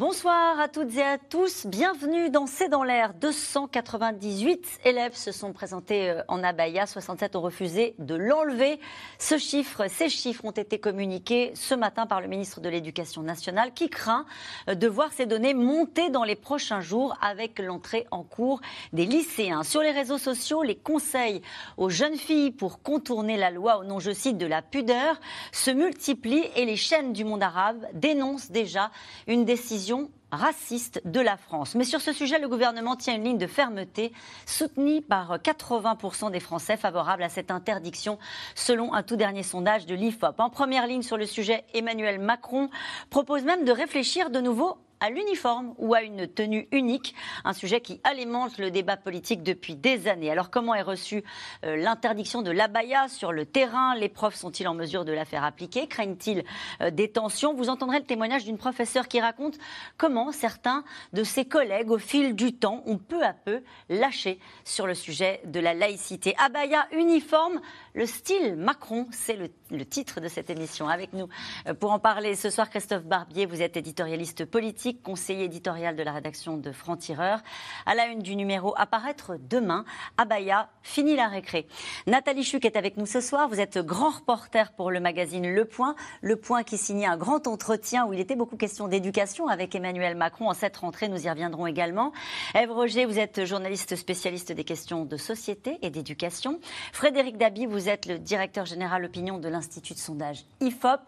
Bonsoir à toutes et à tous, bienvenue dans C'est dans l'air. 298 élèves se sont présentés euh, en abaya, 67 ont refusé de l'enlever. Ce chiffre, ces chiffres ont été communiqués ce matin par le ministre de l'Éducation nationale qui craint euh, de voir ces données monter dans les prochains jours avec l'entrée en cours des lycéens. Sur les réseaux sociaux, les conseils aux jeunes filles pour contourner la loi au nom, je cite, de la pudeur se multiplient et les chaînes du monde arabe dénoncent déjà une décision raciste de la France. Mais sur ce sujet, le gouvernement tient une ligne de fermeté soutenue par 80% des Français favorables à cette interdiction, selon un tout dernier sondage de l'IFOP. En première ligne sur le sujet, Emmanuel Macron propose même de réfléchir de nouveau à l'uniforme ou à une tenue unique, un sujet qui alimente le débat politique depuis des années. Alors comment est reçue euh, l'interdiction de l'abaya sur le terrain? Les profs sont-ils en mesure de la faire appliquer? Craignent-ils euh, des tensions? Vous entendrez le témoignage d'une professeure qui raconte comment certains de ses collègues, au fil du temps, ont peu à peu lâché sur le sujet de la laïcité. Abaya, uniforme, le style Macron, c'est le, titre de cette émission. Avec nous euh, pour en parler ce soir, Christophe Barbier, vous êtes éditorialiste politique conseiller éditorial de la rédaction de Franc-Tireur. À la une du numéro apparaître demain, Abaya, fini la récré. Nathalie Chuc est avec nous ce soir. Vous êtes grand reporter pour le magazine Le Point. Le Point qui signait un grand entretien où il était beaucoup question d'éducation avec Emmanuel Macron en cette rentrée. Nous y reviendrons également. Ève Roger, vous êtes journaliste spécialiste des questions de société et d'éducation. Frédéric Dabi, vous êtes le directeur général opinion de l'Institut de sondage IFOP.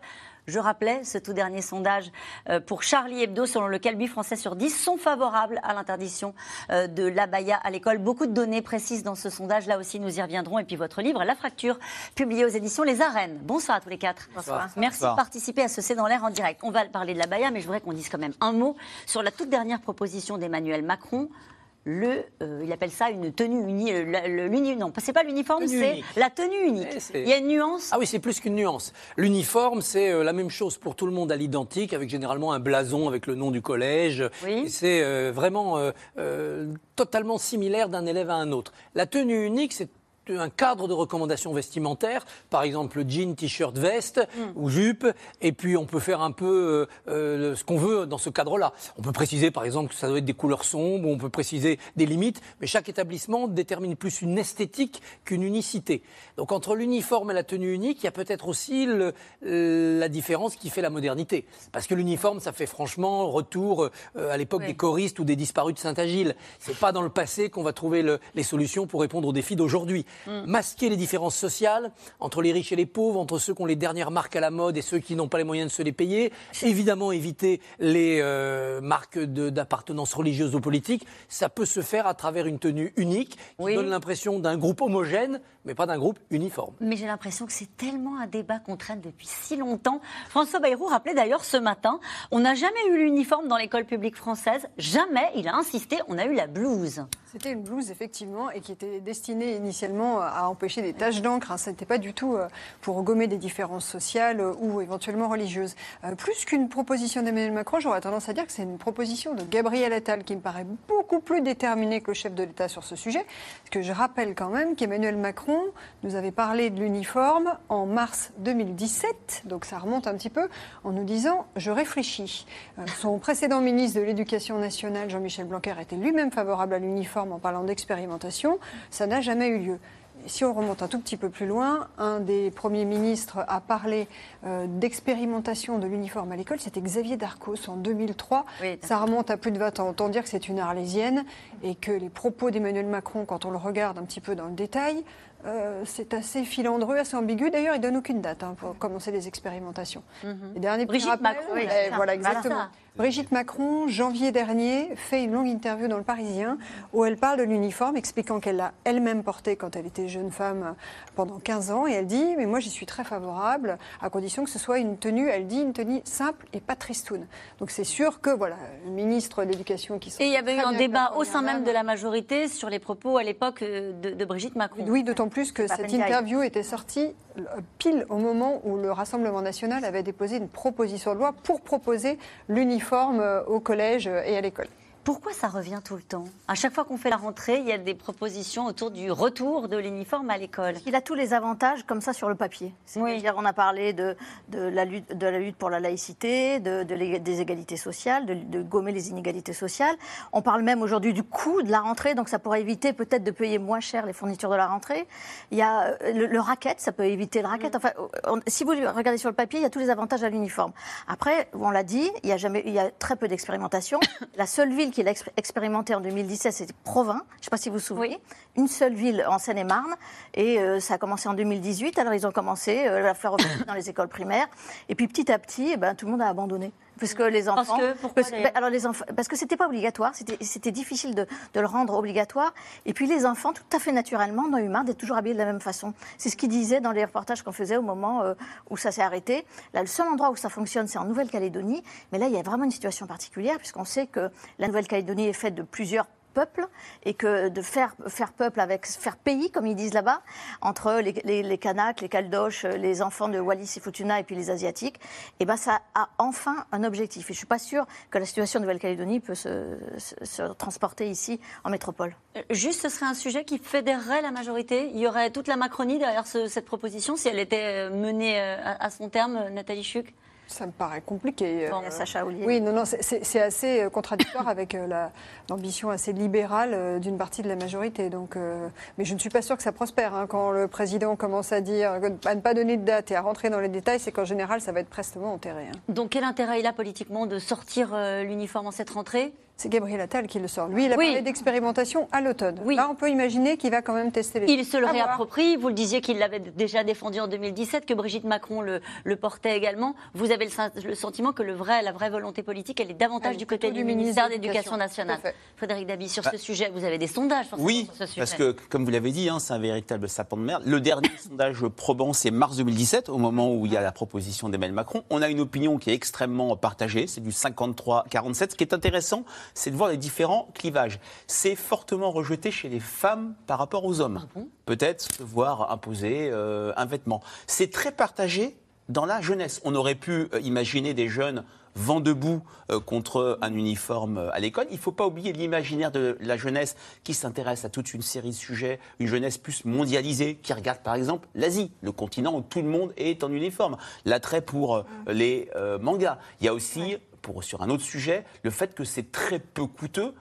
Je rappelais ce tout dernier sondage euh, pour Charlie Hebdo, selon lequel 8 Français sur 10 sont favorables à l'interdiction euh, de l'abaya à l'école. Beaucoup de données précises dans ce sondage. Là aussi, nous y reviendrons. Et puis votre livre, La fracture, publié aux éditions Les Arènes. Bonsoir à tous les quatre. Bonsoir. Merci de participer à ce C'est dans l'air en direct. On va parler de l'abaya, mais je voudrais qu'on dise quand même un mot sur la toute dernière proposition d'Emmanuel Macron le, euh, il appelle ça une tenue unique. Euh, non, c'est pas l'uniforme, c'est la tenue unique. il y a une nuance. Ah oui, c'est plus qu'une nuance. L'uniforme, c'est euh, la même chose pour tout le monde à l'identique, avec généralement un blason avec le nom du collège. Oui. C'est vraiment totalement similaire d'un élève à un autre. La tenue unique, c'est un cadre de recommandations vestimentaires, par exemple jean, t-shirt, veste mm. ou jupe, et puis on peut faire un peu euh, euh, ce qu'on veut dans ce cadre-là. On peut préciser par exemple que ça doit être des couleurs sombres, on peut préciser des limites, mais chaque établissement détermine plus une esthétique qu'une unicité. Donc entre l'uniforme et la tenue unique, il y a peut-être aussi la différence qui fait la modernité. Parce que l'uniforme, ça fait franchement retour euh, à l'époque des choristes ou des disparus de Saint-Agile. C'est pas dans le passé qu'on va trouver les solutions pour répondre aux défis d'aujourd'hui. Mm. masquer les différences sociales entre les riches et les pauvres, entre ceux qui ont les dernières marques à la mode et ceux qui n'ont pas les moyens de se les payer. Évidemment, éviter les euh, marques d'appartenance religieuse ou politique. Ça peut se faire à travers une tenue unique qui donne l'impression d'un groupe homogène, mais pas d'un groupe uniforme. Mais j'ai l'impression que c'est tellement un débat qu'on traîne depuis si longtemps. François Bayrou rappelait d'ailleurs ce matin, on n'a jamais eu l'uniforme dans l'école publique française. Jamais, il a insisté, on a eu la blouse. C'était une blouse, effectivement, et qui était destinée initialement à empêcher des taches d'encre. Hein. Ce n'était pas du tout euh, pour gommer des différences sociales euh, ou éventuellement religieuses. Euh, plus qu'une proposition d'Emmanuel Macron, j'aurais tendance à dire que c'est une proposition de Gabriel Attal qui me paraît beaucoup plus déterminé que le chef de l'État sur ce sujet. Parce que je rappelle quand même qu'Emmanuel Macron nous avait parlé de l'uniforme en mars 2017, donc ça remonte un petit peu, en nous disant « je réfléchis Son précédent ministre de l'Éducation nationale, Jean-Michel Blanquer, était lui-même favorable à l'uniforme en parlant d'expérimentation, ça n'a jamais eu lieu. Si on remonte un tout petit peu plus loin, un des premiers ministres a parlé euh, d'expérimentation de l'uniforme à l'école, c'était Xavier Darcos en 2003. ça remonte à plus de 20 ans. Autant dire que c'est une arlésienne et que les propos d'Emmanuel Macron, quand on le regarde un petit peu dans le détail, euh, c'est assez filandreux, assez ambigu. D'ailleurs, il donne aucune date hein, pour commencer les expérimentations. Mm dernier Brigitte Macron, eh, voilà exactement. Brigitte Macron, janvier dernier, fait une longue interview dans Le Parisien où elle parle de l'uniforme, expliquant qu'elle l'a elle-même porté quand elle était jeune femme pendant 15 ans. Et elle dit Mais moi, j'y suis très favorable, à condition que ce soit une tenue, elle dit, une tenue simple et pas tristoune. Donc c'est sûr que, voilà, le ministre de l'Éducation qui Et il y avait eu un débat au sein même de la majorité sur les propos à l'époque euh, de, Brigitte Macron. Oui, d'autant plus que cette interview était sortie euh, pile au moment où le Rassemblement national avait déposé une proposition de loi pour proposer l'uniforme euh, au collège et à l'école. Pourquoi ça revient tout le temps? À chaque fois qu'on fait la rentrée, il y a des propositions autour du retour de l'uniforme à l'école. Il a tous les avantages comme ça sur le papier. C'est-à-dire, on a parlé de, de, la lutte, de la lutte pour la laïcité, de, des égalités sociales, de, gommer les inégalités sociales. On parle même aujourd'hui du coût de la rentrée, donc ça pourrait éviter peut-être de payer moins cher les fournitures de la rentrée. Il y a euh, le, racket, ça peut éviter le racket. Enfin, si vous regardez sur le papier, il y a tous les avantages à l'uniforme. Après, on l'a dit, il y a, jamais, il y a très peu d'expérimentation. La seule ville qu'il a expérimenté en 2017, c'était Provins. Je ne sais pas si vous vous souvenez. Une seule ville en Seine-et-Marne. Et euh, ça a commencé en 2018. Alors, ils ont commencé euh, à faire dans les écoles primaires. Et puis, petit à petit, eh ben, tout le monde a abandonné parce que les enfants. Parce que, alors les enfants, parce que c'était pas obligatoire, c'était difficile de, de, le rendre obligatoire. Et puis les enfants, tout à fait naturellement, ont eu marre d'être toujours habillés de la même façon. C'est ce qu'ils disaient dans les reportages qu'on faisait au moment euh, où ça s'est arrêté. Là, le seul endroit où ça fonctionne, c'est en Nouvelle-Calédonie. Mais là, il y a vraiment une situation particulière puisqu'on sait que la Nouvelle-Calédonie est faite de plusieurs peuple et que de faire, peuple avec faire pays, comme ils disent là-bas, entre les, les, les Kanaks, les Caldoches, les enfants de Wallis et Futuna et puis les Asiatiques, et eh ben ça a enfin un objectif. Et je suis pas sûre que la situation de Nouvelle-Calédonie peut se, transporter ici en métropole. Euh, juste, ce serait un sujet qui fédérerait la majorité. Il y aurait toute la Macronie derrière cette proposition si elle était menée euh, à, son terme, Nathalie Chuc ça me paraît compliqué. Bon, euh, Sacha Oui, non, non, c'est assez euh, contradictoire avec euh, l'ambition assez libérale d'une partie de la majorité. Donc, mais je ne suis pas sûre que ça prospère. Hein. quand le président commence à dire à ne pas donner de date et à rentrer dans les détails, c'est qu'en général, ça va être prestement enterré. Hein. Donc, quel intérêt il a politiquement de sortir l'uniforme en cette rentrée? C'est Gabriel Attal qui le sort. Lui, il a parlé d'expérimentation à l'automne. Là, on peut imaginer qu'il va quand même tester les Il se le réapproprie. Vous le disiez qu'il l'avait déjà défendu en 2017, que Brigitte Macron le, portait également. Vous avez le, sentiment que le vrai, la vraie volonté politique, elle est davantage du côté du, ministère de l'Éducation nationale. Frédéric Dabi, sur ce bah, sujet, vous avez des sondages Oui, sur ce sujet. parce que, comme vous l'avez dit, hein, c'est un véritable sapin de merde. Le dernier sondage probant, c'est mars 2017, au moment où il y a la proposition d'Emmanuel Macron. On a une opinion qui est extrêmement partagée, c'est du 53-47. Ce qui est intéressant, c'est de voir les différents clivage. C'est fortement rejeté chez les femmes par rapport aux hommes. Ah Peut-être se voir imposer euh, un vêtement. C'est très partagé dans la jeunesse. On aurait pu euh, imaginer des jeunes vent debout euh, contre un uniforme à l'école. Il ne faut pas oublier l'imaginaire de la jeunesse qui s'intéresse à toute une série de sujets, une jeunesse plus mondialisée qui regarde par exemple l'Asie, le continent où tout le monde est en uniforme, l'attrait pour les mangas. Il y a aussi pour, sur un autre sujet, le fait que c'est très peu coûteux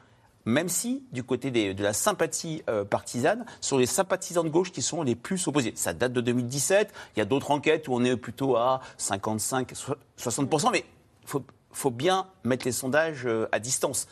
même si, du côté de la sympathie euh, partisane, sont les sympathisants de gauche qui sont les plus opposés. Ça date de 2017. Il y a d'autres enquêtes où on est plutôt à 55-60%. Mais il faut, faut, bien mettre les sondages euh, à distance.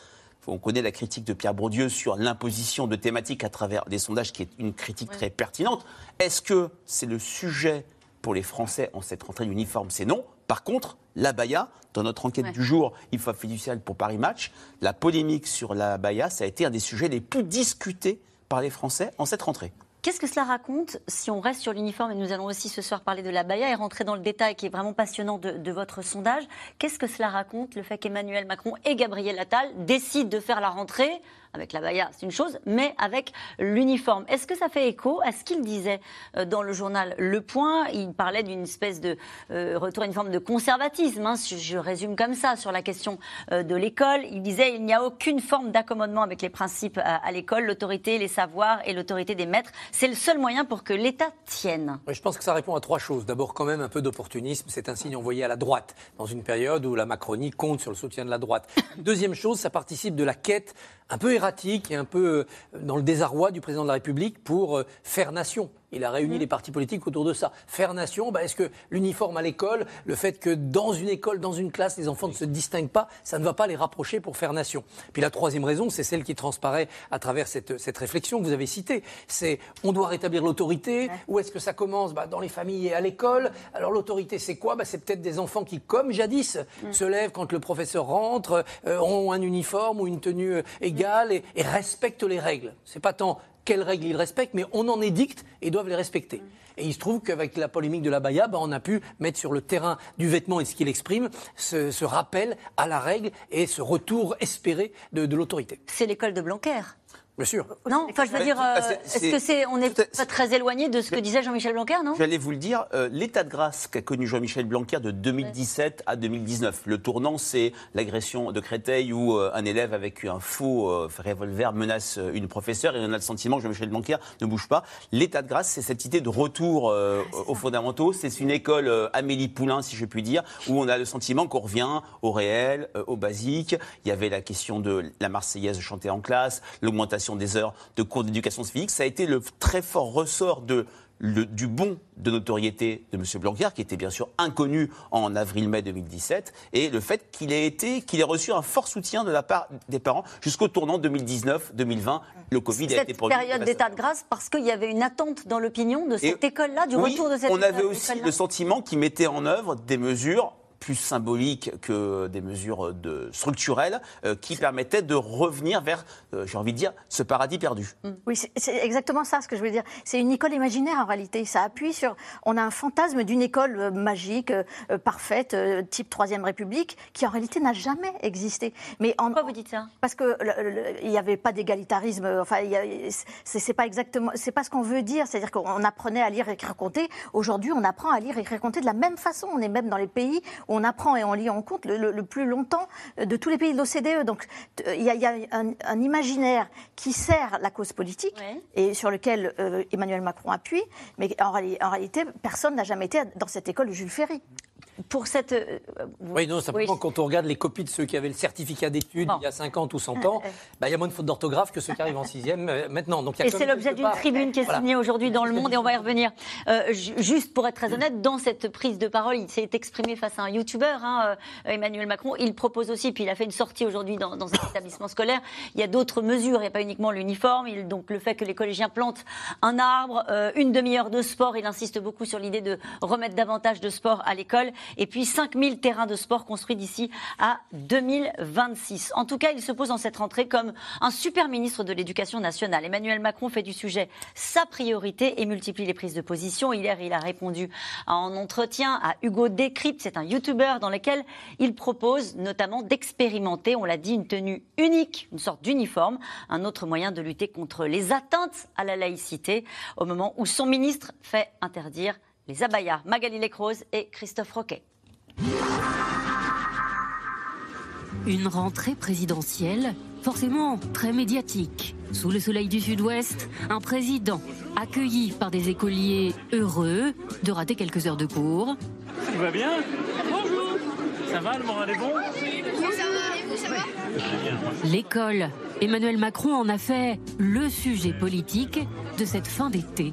On connaît la critique de Pierre Bourdieu sur l'imposition de thématiques à travers des sondages, qui est une critique très pertinente. Est-ce que c'est le sujet pour les Français en cette rentrée d'uniforme? C'est non. Par contre, la Baya, dans notre enquête du jour, il faut fiducial pour Paris Match, la polémique sur la Baya, ça a été un des sujets les plus discutés par les Français en cette rentrée. Qu'est-ce que cela raconte si on reste sur l'uniforme et nous allons aussi ce soir parler de la Baya et rentrer dans le détail qui est vraiment passionnant de, de votre sondage? Qu'est-ce que cela raconte le fait qu'Emmanuel Macron et Gabriel Attal décident de faire la rentrée? Avec la baya, c'est une chose, mais avec l'uniforme. Est-ce que ça fait écho à ce qu'il disait euh, dans le journal Le Point? Il parlait d'une espèce de euh, retour à une forme de conservatisme, hein, je résume comme ça, sur la question euh, de l'école. Il disait il n'y a aucune forme d'accommodement avec les principes à, l'école, l'autorité, les savoirs et l'autorité des maîtres. C'est le seul moyen pour que l'État tienne. je pense que ça répond à trois choses. D'abord, quand même, un peu d'opportunisme. C'est un signe envoyé à la droite, dans une période où la Macronie compte sur le soutien de la droite. Deuxième chose, ça participe de la quête un peu et un peu euh, dans le désarroi du président de la République pour euh, faire nation. Il a réuni mmh. les partis politiques autour de ça. Faire nation, bah, est-ce que l'uniforme à l'école, le fait que dans une école, dans une classe, les enfants ne se distinguent pas, ça ne va pas les rapprocher pour faire nation? Puis la troisième raison, c'est celle qui transparaît à travers cette, cette réflexion que vous avez citée. C'est on doit rétablir l'autorité. Où est-ce que ça commence? Bah, Dans les familles et à l'école. Alors l'autorité, c'est quoi? Bah, C'est peut-être des enfants qui, comme jadis, mmh. se lèvent quand le professeur rentre, euh, ont un uniforme ou une tenue euh, égale et, et respectent les règles. C'est pas tant quelles règles ils respectent, mais on en édicte et doivent les respecter. Et il se trouve qu'avec la polémique de la Baïa, bah, on a pu mettre sur le terrain du vêtement et ce qu'il exprime ce, rappel à la règle et ce retour espéré de, l'autorité. C'est l'école de Blanquer. Bien sûr. Non, enfin, je veux dire, euh, est-ce que c'est, on n'est pas très éloigné de ce que disait Jean-Michel Blanquer, non? J'allais vous le dire, euh, l'état de grâce qu'a connu Jean-Michel Blanquer de 2017 à 2019. Le tournant, c'est l'agression de Créteil où euh, un élève avec un faux revolver menace une professeure et on a le sentiment que Jean-Michel Blanquer ne bouge pas. L'état de grâce, c'est cette idée de retour ah, aux fondamentaux. C'est une école Amélie Poulain, si je puis dire, où on a le sentiment qu'on revient au réel, au basique. Il y avait la question de la Marseillaise chantée en classe, l'augmentation des heures de cours d'éducation civique. Ça a été le très fort ressort de du bon de notoriété de M. Blanquer, qui était bien sûr inconnu en avril-mai 2017, et le fait qu'il ait été, qu'il ait reçu un fort soutien de la part des parents jusqu'au tournant 2019-2020. Le Covid a été produit. Cette période d'état de grâce, parce qu'il y avait une attente dans l'opinion de cette école-là, du retour de cette école. On avait aussi le sentiment qu'il mettait en œuvre des mesures plus symboliques que des mesures de, structurelles euh, qui permettaient de revenir vers, euh, j'ai envie de dire, ce paradis perdu. Mm. Oui, c'est exactement ça ce que je veux dire. C'est une école imaginaire en réalité. Ça appuie sur. On a un fantasme d'une école euh, magique, parfaite, type Troisième République, qui en réalité n'a jamais existé. Mais en, Pourquoi vous dites ça? Parce qu'il n'y avait pas d'égalitarisme. Enfin, c'est pas exactement. C'est pas ce qu'on veut dire. C'est-à-dire qu'on apprenait à lire et écrire compter. Aujourd'hui, on apprend à lire et écrire compter de la même façon. On est même dans les pays on apprend et on lit en compte le, plus longtemps de tous les pays de l'OCDE. Donc il y a, un, imaginaire qui sert la cause politique et sur lequel euh, Emmanuel Macron appuie, mais en, en réalité, personne n'a jamais été dans cette école de Jules Ferry pour cette. Euh, oui, non, simplement quand on regarde les copies de ceux qui avaient le certificat d'études il y a 50 ou 100 ans, bah, il y a moins de fautes d'orthographe que ceux qui arrivent en sixième euh, maintenant. Donc, et c'est l'objet d'une tribune qui est signée aujourd'hui dans Le Monde et on va y revenir. Euh, juste pour être très honnête, dans cette prise de parole, il s'est exprimé face à un youtubeur, hein, Emmanuel Macron. Il propose aussi, puis il a fait une sortie aujourd'hui dans, un établissement scolaire. Il y a d'autres mesures, il n'y a pas uniquement l'uniforme. Donc le fait que les collégiens plantent un arbre, une demi-heure de sport. Il insiste beaucoup sur l'idée de remettre davantage de sport à l'école et puis 5000 terrains de sport construits d'ici à 2026. En tout cas, il se pose en cette rentrée comme un super ministre de l'Éducation nationale. Emmanuel Macron fait du sujet sa priorité et multiplie les prises de position. Hier, il a répondu en entretien à Hugo Décrypte, c'est un YouTuber dans lequel il propose notamment d'expérimenter, on l'a dit, une tenue unique, une sorte d'uniforme, un autre moyen de lutter contre les atteintes à la laïcité au moment où son ministre fait interdire les abayas. Magali Lecrose et Christophe Roquet. Une rentrée présidentielle forcément très médiatique. Sous le soleil du sud-ouest, un président accueilli par des écoliers heureux de rater quelques heures de cours. Tout va bien Bonjour Ça va, le moral est bon Ça va, ça va L'école. Emmanuel Macron en a fait le sujet politique de cette fin d'été.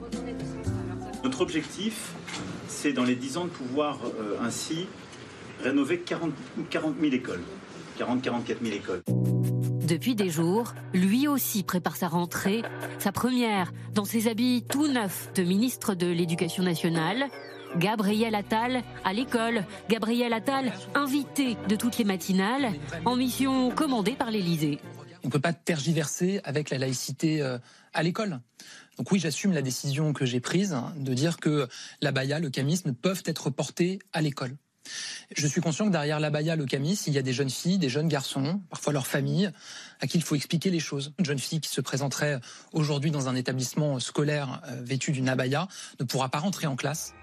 Notre objectif, c'est dans les 10 ans de pouvoir euh, ainsi rénover 40, 40 000 écoles. 40-44 000 écoles. Depuis des jours, lui aussi prépare sa rentrée, sa première dans ses habits tout neufs de ministre de l'Éducation nationale. Gabriel Attal à l'école. Gabriel Attal invité de toutes les matinales en mission commandée par l'Élysée. On ne peut pas tergiverser avec la laïcité euh, à l'école. Donc oui, j'assume la décision que j'ai prise de dire que la baya, le camisme peuvent être portés à l'école. Je suis conscient que derrière la baya, le camis, il y a des jeunes filles, des jeunes garçons, parfois leurs familles, à qui il faut expliquer les choses. Une jeune fille qui se présenterait aujourd'hui dans un établissement scolaire euh, vêtue d'une abaya ne pourra pas rentrer en classe.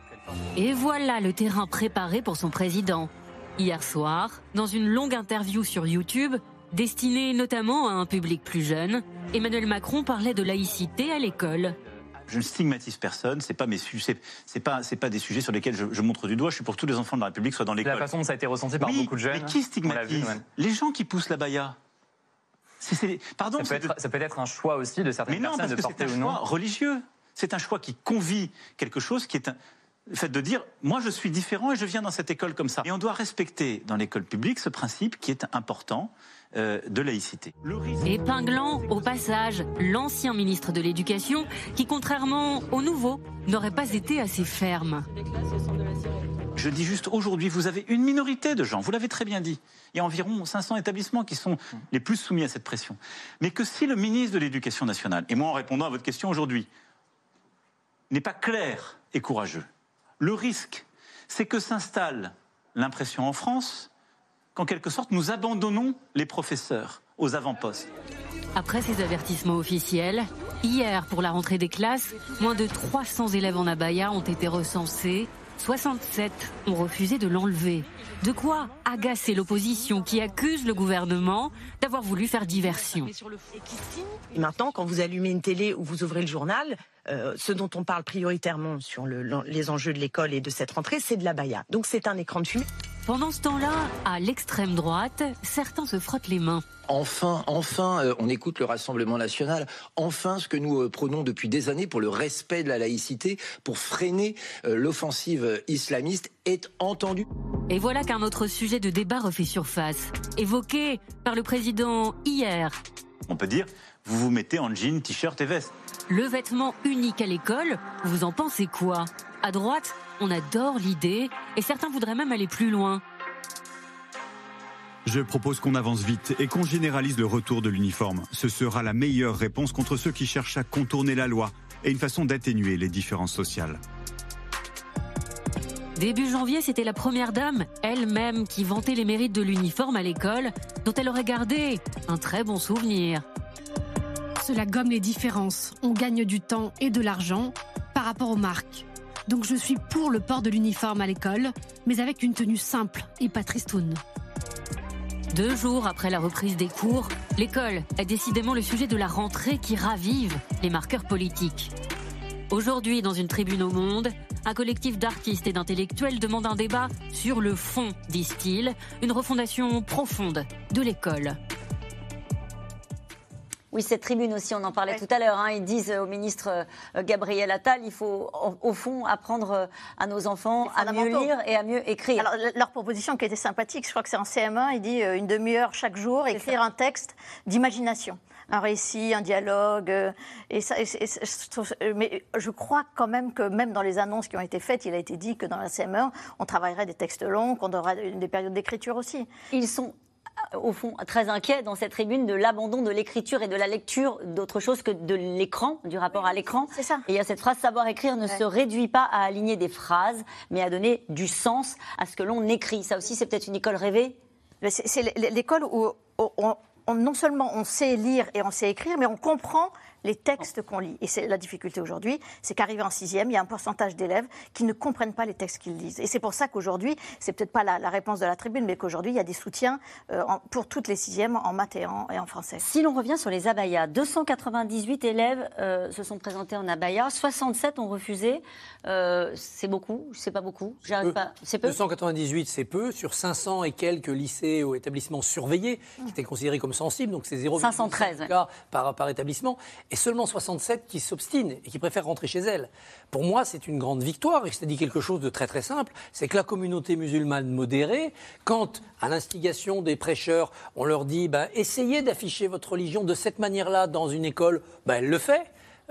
Et voilà le terrain préparé pour son président. Hier soir, dans une longue interview sur YouTube, destinée notamment à un public plus jeune, Emmanuel Macron parlait de laïcité à l'école. Je ne stigmatise personne, c'est pas mes c'est pas c'est pas des sujets sur lesquels je, montre du doigt. Je suis pour que tous les enfants de la République soient dans l'école. La façon dont ça a été ressenti par beaucoup de jeunes. Mais qui stigmatise Les gens qui poussent la baya. pardon. Ça peut, être, ça peut, être, un choix aussi de certaines mais non, personnes parce que c'est un choix religieux. C'est un choix qui convie quelque chose qui est un, le fait de dire moi je suis différent et je viens dans cette école comme ça. Et on doit respecter dans l'école publique ce principe qui est important euh, de laïcité. Épinglant au passage l'ancien ministre de l'Éducation qui contrairement au nouveau n'aurait pas été assez ferme. Je dis juste aujourd'hui, vous avez une minorité de gens, vous l'avez très bien dit. Il y a environ 500 établissements qui sont les plus soumis à cette pression. Mais que si le ministre de l'Éducation nationale, et moi en répondant à votre question aujourd'hui, n'est pas clair et courageux, le risque, c'est que s'installe l'impression en France qu'en quelque sorte nous abandonnons les professeurs aux avant-postes. Après ces avertissements officiels, hier, pour la rentrée des classes, moins de 300 élèves en abaya ont été recensés. 67 ont refusé de l'enlever. De quoi agacer l'opposition qui accuse le gouvernement d'avoir voulu faire diversion. Et maintenant, quand vous allumez une télé ou vous ouvrez le journal, euh, ce dont on parle prioritairement sur les enjeux de l'école et de cette rentrée, c'est de la baya. Donc c'est un écran de fumée. Pendant ce temps-là, à l'extrême droite, certains se frottent les mains. Enfin, enfin, euh, on écoute le Rassemblement national. Enfin, ce que nous euh, prenons depuis des années pour le respect de la laïcité, pour freiner euh, l'offensive islamiste, est entendu. Et voilà qu'un autre sujet de débat refait surface, évoqué par le président hier. On peut dire, vous vous mettez en jean, t-shirt et veste. Le vêtement unique à l'école, vous en pensez quoi? À droite, on adore l'idée et certains voudraient même aller plus loin. Je propose qu'on avance vite et qu'on généralise le retour de l'uniforme. Ce sera la meilleure réponse contre ceux qui cherchent à contourner la loi et une façon d'atténuer les différences sociales. Début janvier, c'était la première dame, elle-même, qui vantait les mérites de l'uniforme à l'école, dont elle aurait gardé un très bon souvenir. Cela gomme les différences. On gagne du temps et de l'argent par rapport aux marques. Donc je suis pour le port de l'uniforme à l'école, mais avec une tenue simple et pas tristoune. Deux jours après la reprise des cours, l'école est décidément le sujet de la rentrée qui ravive les marqueurs politiques. Aujourd'hui, dans une tribune au Monde, un collectif d'artistes et d'intellectuels demande un débat sur le fond, disent-ils, une refondation profonde de l'école. Oui, cette tribune aussi, on en parlait tout à l'heure. Hein. ils disent au ministre euh, Gabriel Attal, il faut au, fond apprendre euh, à nos enfants à mieux lire et à mieux écrire. Alors, leur proposition qui était sympathique, je crois que c'est en CM1, il dit euh, une demi-heure chaque jour, écrire un texte d'imagination un récit, un dialogue. Et ça, mais je crois quand même que même dans les annonces qui ont été faites, il a été dit que dans la CM1, on travaillerait des textes longs, qu'on aurait des périodes d'écriture aussi. Ils sont au fond, très inquiet dans cette tribune de l'abandon de l'écriture et de la lecture d'autre chose que de l'écran, du rapport à l'écran. C'est ça. Et il y a cette phrase savoir écrire ne se réduit pas à aligner des phrases, mais à donner du sens à ce que l'on écrit. Ça aussi, c'est peut-être une école rêvée C'est l'école où non seulement on sait lire et on sait écrire, mais on comprend les textes qu'on lit. Et c'est la difficulté aujourd'hui, c'est qu'arrivé en sixième, il y a un pourcentage d'élèves qui ne comprennent pas les textes qu'ils lisent. Et c'est pour ça qu'aujourd'hui, c'est peut-être pas la, réponse de la tribune, mais qu'aujourd'hui, il y a des soutiens euh, pour toutes les sixièmes en maths et en, français. Si l'on revient sur les abayas, 298 élèves euh, se sont présentés en abaya, 67 ont refusé. Euh, c'est beaucoup, c'est pas beaucoup? J'arrive pas. C'est peu? 298, c'est peu. Sur 500 et quelques lycées ou établissements surveillés, qui étaient considérés comme sensibles, donc c'est 0,5 cas par, par établissement et seulement 67 qui s'obstinent et qui préfèrent rentrer chez elles. Pour moi, c'est une grande victoire et c'est dit quelque chose de très très simple, c'est que la communauté musulmane modérée, quand à l'instigation des prêcheurs, on leur dit bah, essayez d'afficher votre religion de cette manière-là dans une école, bah, elle le fait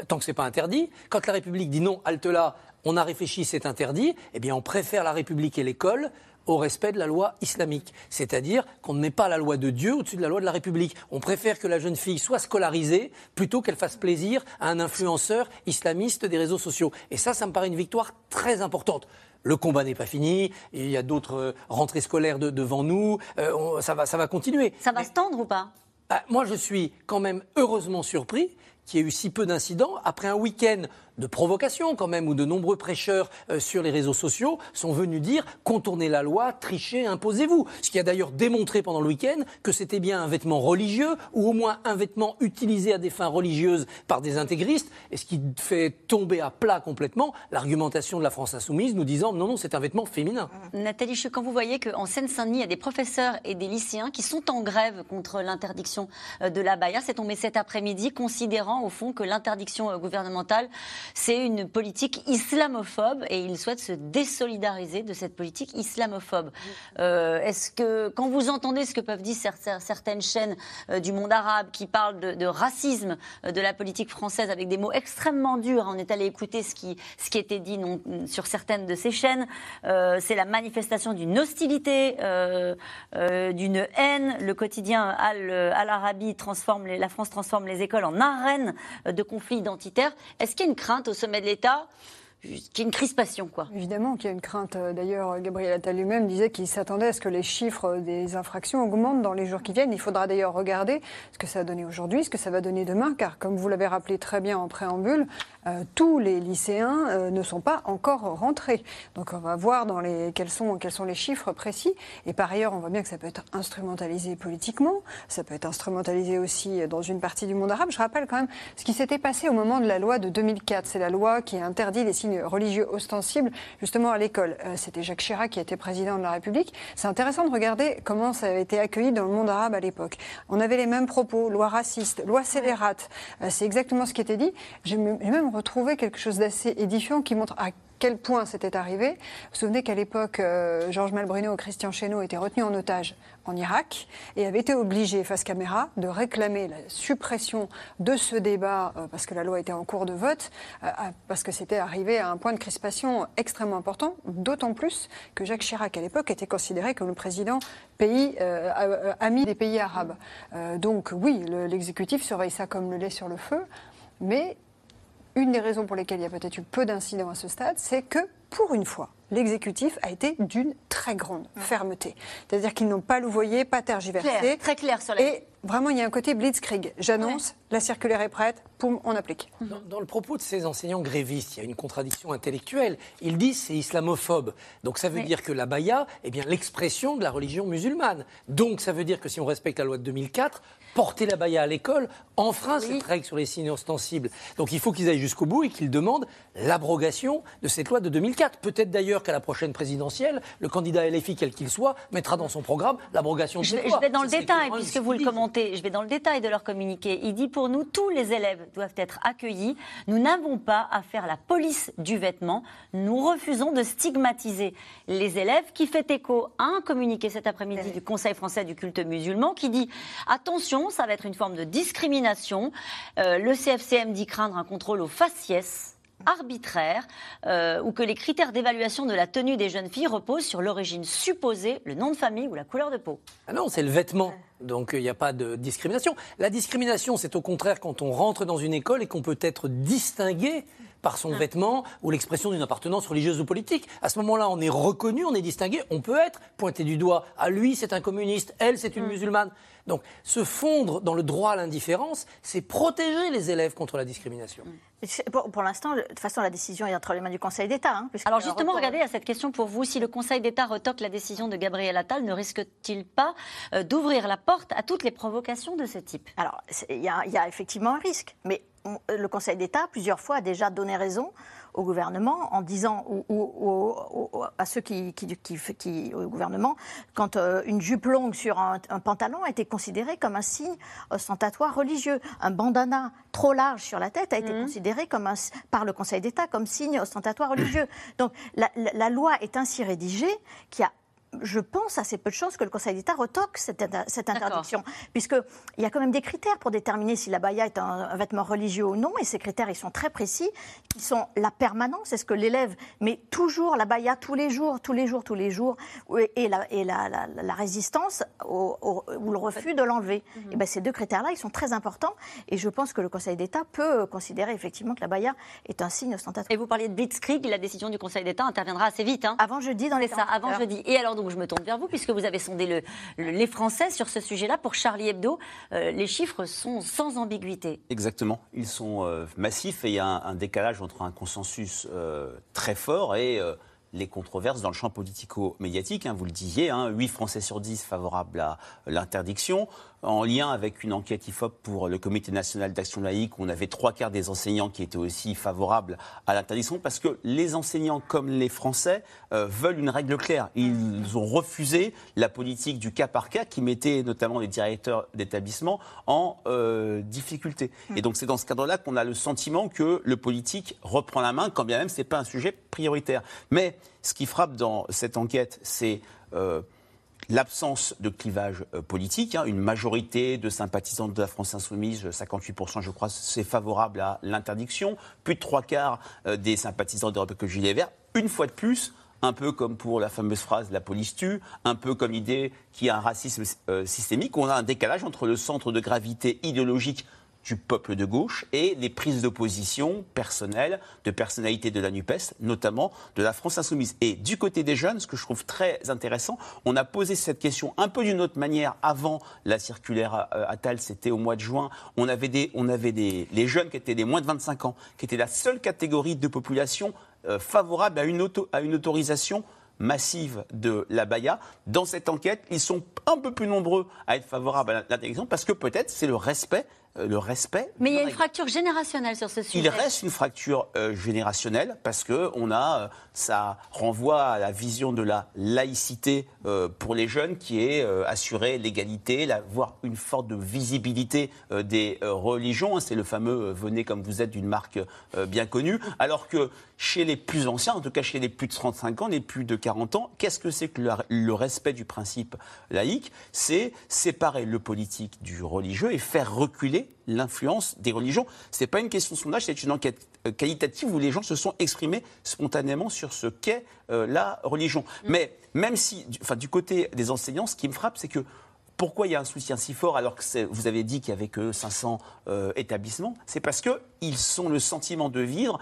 tant que ce n'est pas interdit. Quand la République dit non, halte là, on a réfléchi, c'est interdit, eh bien on préfère la République et l'école au respect de la loi islamique. C'est-à-dire qu'on ne met pas la loi de Dieu au-dessus de la loi de la République. On préfère que la jeune fille soit scolarisée plutôt qu'elle fasse plaisir à un influenceur islamiste des réseaux sociaux. Et ça, ça me paraît une victoire très importante. Le combat n'est pas fini, il y a d'autres euh, rentrées scolaires devant nous, euh, ça, va, ça va continuer. Ça va se tendre ou pas? Bah, Moi, je suis quand même heureusement surpris qu'il y ait eu si peu d'incidents après un week-end de provocation quand même, où de nombreux prêcheurs euh, sur les réseaux sociaux sont venus dire contournez la loi, trichez, imposez-vous. Ce qui a d'ailleurs démontré pendant le week-end que c'était bien un vêtement religieux, ou au moins un vêtement utilisé à des fins religieuses par des intégristes, et ce qui fait tomber à plat complètement l'argumentation de la France insoumise, nous disant non, non, c'est un vêtement féminin. Nathalie quand vous voyez qu'en Seine-Saint-Denis, il y a des professeurs et des lycéens qui sont en grève contre l'interdiction euh, de la baya, c'est tombé cet après-midi, considérant au fond que l'interdiction euh, gouvernementale c'est une politique islamophobe et il souhaite se désolidariser de cette politique islamophobe. Euh, est-ce que, quand vous entendez ce que peuvent dire certaines chaînes euh, du monde arabe qui parlent de, racisme euh, de la politique française avec des mots extrêmement durs, on est allé écouter ce qui, ce qui était dit sur certaines de ces chaînes, c'est la manifestation d'une hostilité, d'une haine. Le quotidien Al-Arabi transforme, la France transforme les écoles en arène de conflits identitaires. Est-ce qu'il y a une crainte au sommet de l'État qu'il y ait une crispation, quoi. Évidemment qu'il y a une crainte. D'ailleurs, Gabriel Attal lui-même disait qu'il s'attendait à ce que les chiffres des infractions augmentent dans les jours qui viennent. Il faudra d'ailleurs regarder ce que ça a donné aujourd'hui, ce que ça va donner demain, car comme vous l'avez rappelé très bien en préambule, euh, tous les lycéens euh, ne sont pas encore rentrés. Donc on va voir dans les, quels, sont, quels sont les chiffres précis. Et par ailleurs, on voit bien que ça peut être instrumentalisé politiquement, ça peut être instrumentalisé aussi dans une partie du monde arabe. Je rappelle quand même ce qui s'était passé au moment de la loi de 2004. C'est la loi qui interdit les signes religieux ostensibles justement à l'école. Euh, c'était Jacques Chirac qui était président de la République. C'est intéressant de regarder comment ça avait été accueilli dans le monde arabe à l'époque. On avait les mêmes propos, loi raciste, loi scélérate. C'est exactement ce qui était dit. J'ai même retrouver quelque chose d'assez édifiant qui montre à quel point c'était arrivé. Vous vous souvenez qu'à l'époque, euh, Georges Malbrino et Christian Chesneau étaient retenus en otage en Irak et avaient été obligés, face caméra, de réclamer la suppression de ce débat euh, parce que la loi était en cours de vote, euh, parce que c'était arrivé à un point de crispation extrêmement important, d'autant plus que Jacques Chirac, à l'époque, était considéré comme le président pays ami des pays arabes. donc oui, l'exécutif surveille ça comme le lait sur le feu, mais une des raisons pour lesquelles il y a peut-être eu peu d'incidents à ce stade, c'est que, pour une fois, l'exécutif a été d'une très grande fermeté. C'est-à-dire qu'ils n'ont pas louvoyé, pas tergiversé. très clair sur la... Et vraiment, il y a un côté blitzkrieg. J'annonce, la circulaire est prête, poum, on applique. Dans, le propos de ces enseignants grévistes, il y a une contradiction intellectuelle. Ils disent c'est islamophobe. Donc ça veut dire que la baya est bien l'expression de la religion musulmane. Donc ça veut dire que si on respecte la loi de 2004, porter la baya à l'école enfreint cette règle sur les signes ostensibles. Donc il faut qu'ils aillent jusqu'au bout et qu'ils demandent l'abrogation de cette loi de 2004. Peut-être d'ailleurs qu'à la prochaine présidentielle, le candidat LFI, quel qu'il soit, mettra dans son programme l'abrogation de cette loi. Je vais dans le détail, puisque vous le commentez. Je vais dans le détail de leur communiqué. Il dit pour nous, tous les élèves doivent être accueillis. Nous n'avons pas à faire la police du vêtement. Nous refusons de stigmatiser les élèves, qui fait écho à un communiqué cet après-midi du Conseil français du culte musulman qui dit attention, ça va être une forme de discrimination. Euh, le CFCM dit craindre un contrôle au faciès arbitraire euh, ou que les critères d'évaluation de la tenue des jeunes filles reposent sur l'origine supposée, le nom de famille ou la couleur de peau. Ah non, c'est le vêtement. Donc il n'y a pas de discrimination. La discrimination, c'est au contraire quand on rentre dans une école et qu'on peut être distingué par son vêtement ou l'expression d'une appartenance religieuse ou politique. À ce moment-là, on est reconnu, on est distingué, on peut être pointé du doigt. À lui, c'est un communiste, elle, c'est une mm. musulmane. Donc, se fondre dans le droit à l'indifférence, c'est protéger les élèves contre la discrimination. Pour, l'instant, de toute façon, la décision est entre les mains du Conseil d'État. Hein, Alors justement, regardez à cette question pour vous. Si le Conseil d'État retoque la décision de Gabriel Attal, ne risque-t-il pas euh, d'ouvrir la porte à toutes les provocations de ce type? Alors, il y, a effectivement un risque. Mais le Conseil d'État, plusieurs fois, a déjà donné raison au gouvernement en disant ou, à ceux qui, qui, qui, au gouvernement quand euh, une jupe longue sur un, pantalon a été considérée comme un signe ostentatoire religieux. Un bandana trop large sur la tête a été mmh. considéré comme un, par le Conseil d'État comme signe ostentatoire religieux. Donc la, la loi est ainsi rédigée qui a je pense assez peu de choses que le Conseil d'État retoque cette, cette interdiction, puisqu'il y a quand même des critères pour déterminer si la baya est un, vêtement religieux ou non, et ces critères, ils sont très précis, qui sont la permanence, est-ce que l'élève met toujours la baya tous les jours, tous les jours, tous les jours, et la, et la, la, résistance au, ou le refus de l'enlever? Et eh ben, ces deux critères-là, ils sont très importants, et je pense que le Conseil d'État peut considérer effectivement que la baya est un signe ostentatoire. Et vous parliez de Blitzkrieg, la décision du Conseil d'État interviendra assez vite. Hein. Avant jeudi, dans les ça, avant jeudi. Et alors, donc je me tourne vers vous, puisque vous avez sondé les Français sur ce sujet-là. Pour Charlie Hebdo, euh, les chiffres sont sans ambiguïté. Exactement. Ils sont euh, massifs et il y a un, décalage entre un consensus euh, très fort et les controverses dans le champ politico-médiatique. Hein, vous le disiez, hein, 8 Français sur 10 favorables à l'interdiction. En lien avec une enquête IFOP pour le Comité national d'action laïque, on avait trois quarts des enseignants qui étaient aussi favorables à l'interdiction parce que les enseignants, comme les Français, euh, veulent une règle claire. Ils ont refusé la politique du cas par cas qui mettait notamment les directeurs d'établissement en euh, difficulté. Et donc c'est dans ce cadre-là qu'on a le sentiment que le politique reprend la main, quand bien même ce n'est pas un sujet prioritaire. Mais ce qui frappe dans cette enquête, c'est euh, l'absence de clivage euh, politique. Hein. une majorité de sympathisants de la France insoumise, 58% je crois, c'est favorable à l'interdiction. Plus de trois quarts euh, des sympathisants d'Europe que Gilets Verts. Une fois de plus, un peu comme pour la fameuse phrase la police tue, un peu comme l'idée qu'il y a un racisme systémique, on a un décalage entre le centre de gravité idéologique du peuple de gauche et les prises d'opposition personnelles de personnalités de la NUPES, notamment de la France insoumise. Et du côté des jeunes, ce que je trouve très intéressant, on a posé cette question un peu d'une autre manière avant la circulaire Attal, c'était au mois de juin. On avait, des, on avait des, les jeunes qui étaient des moins de 25 ans, qui étaient la seule catégorie de population euh, favorable à une, auto, à une autorisation massive de la Baïa. Dans cette enquête, ils sont un peu plus nombreux à être favorables à l'interdiction parce que peut-être c'est le respect euh, le respect. Mais il y a une fracture générationnelle sur ce sujet. Il reste une fracture euh, générationnelle parce que on a, euh, ça renvoie à la vision de la laïcité pour les jeunes qui est assurer l'égalité, voire une forte de visibilité des religions. C'est le fameux venez comme vous êtes d'une marque bien connue. Alors que chez les plus anciens, en tout cas chez les plus de 35 ans, les plus de 40 ans, qu'est-ce que c'est que le respect du principe laïque? C'est séparer le politique du religieux et faire reculer l'influence des religions. Ce n'est pas une question de sondage, c'est une enquête euh, qualitative où les gens se sont exprimés spontanément sur ce qu'est euh, la religion. Mm. Mais même si, enfin, du côté des enseignants, ce qui me frappe, c'est que pourquoi il y a un soutien si fort alors que vous avez dit qu'il n'y avait que 500 euh, établissements? C'est parce qu'ils sont le sentiment de vivre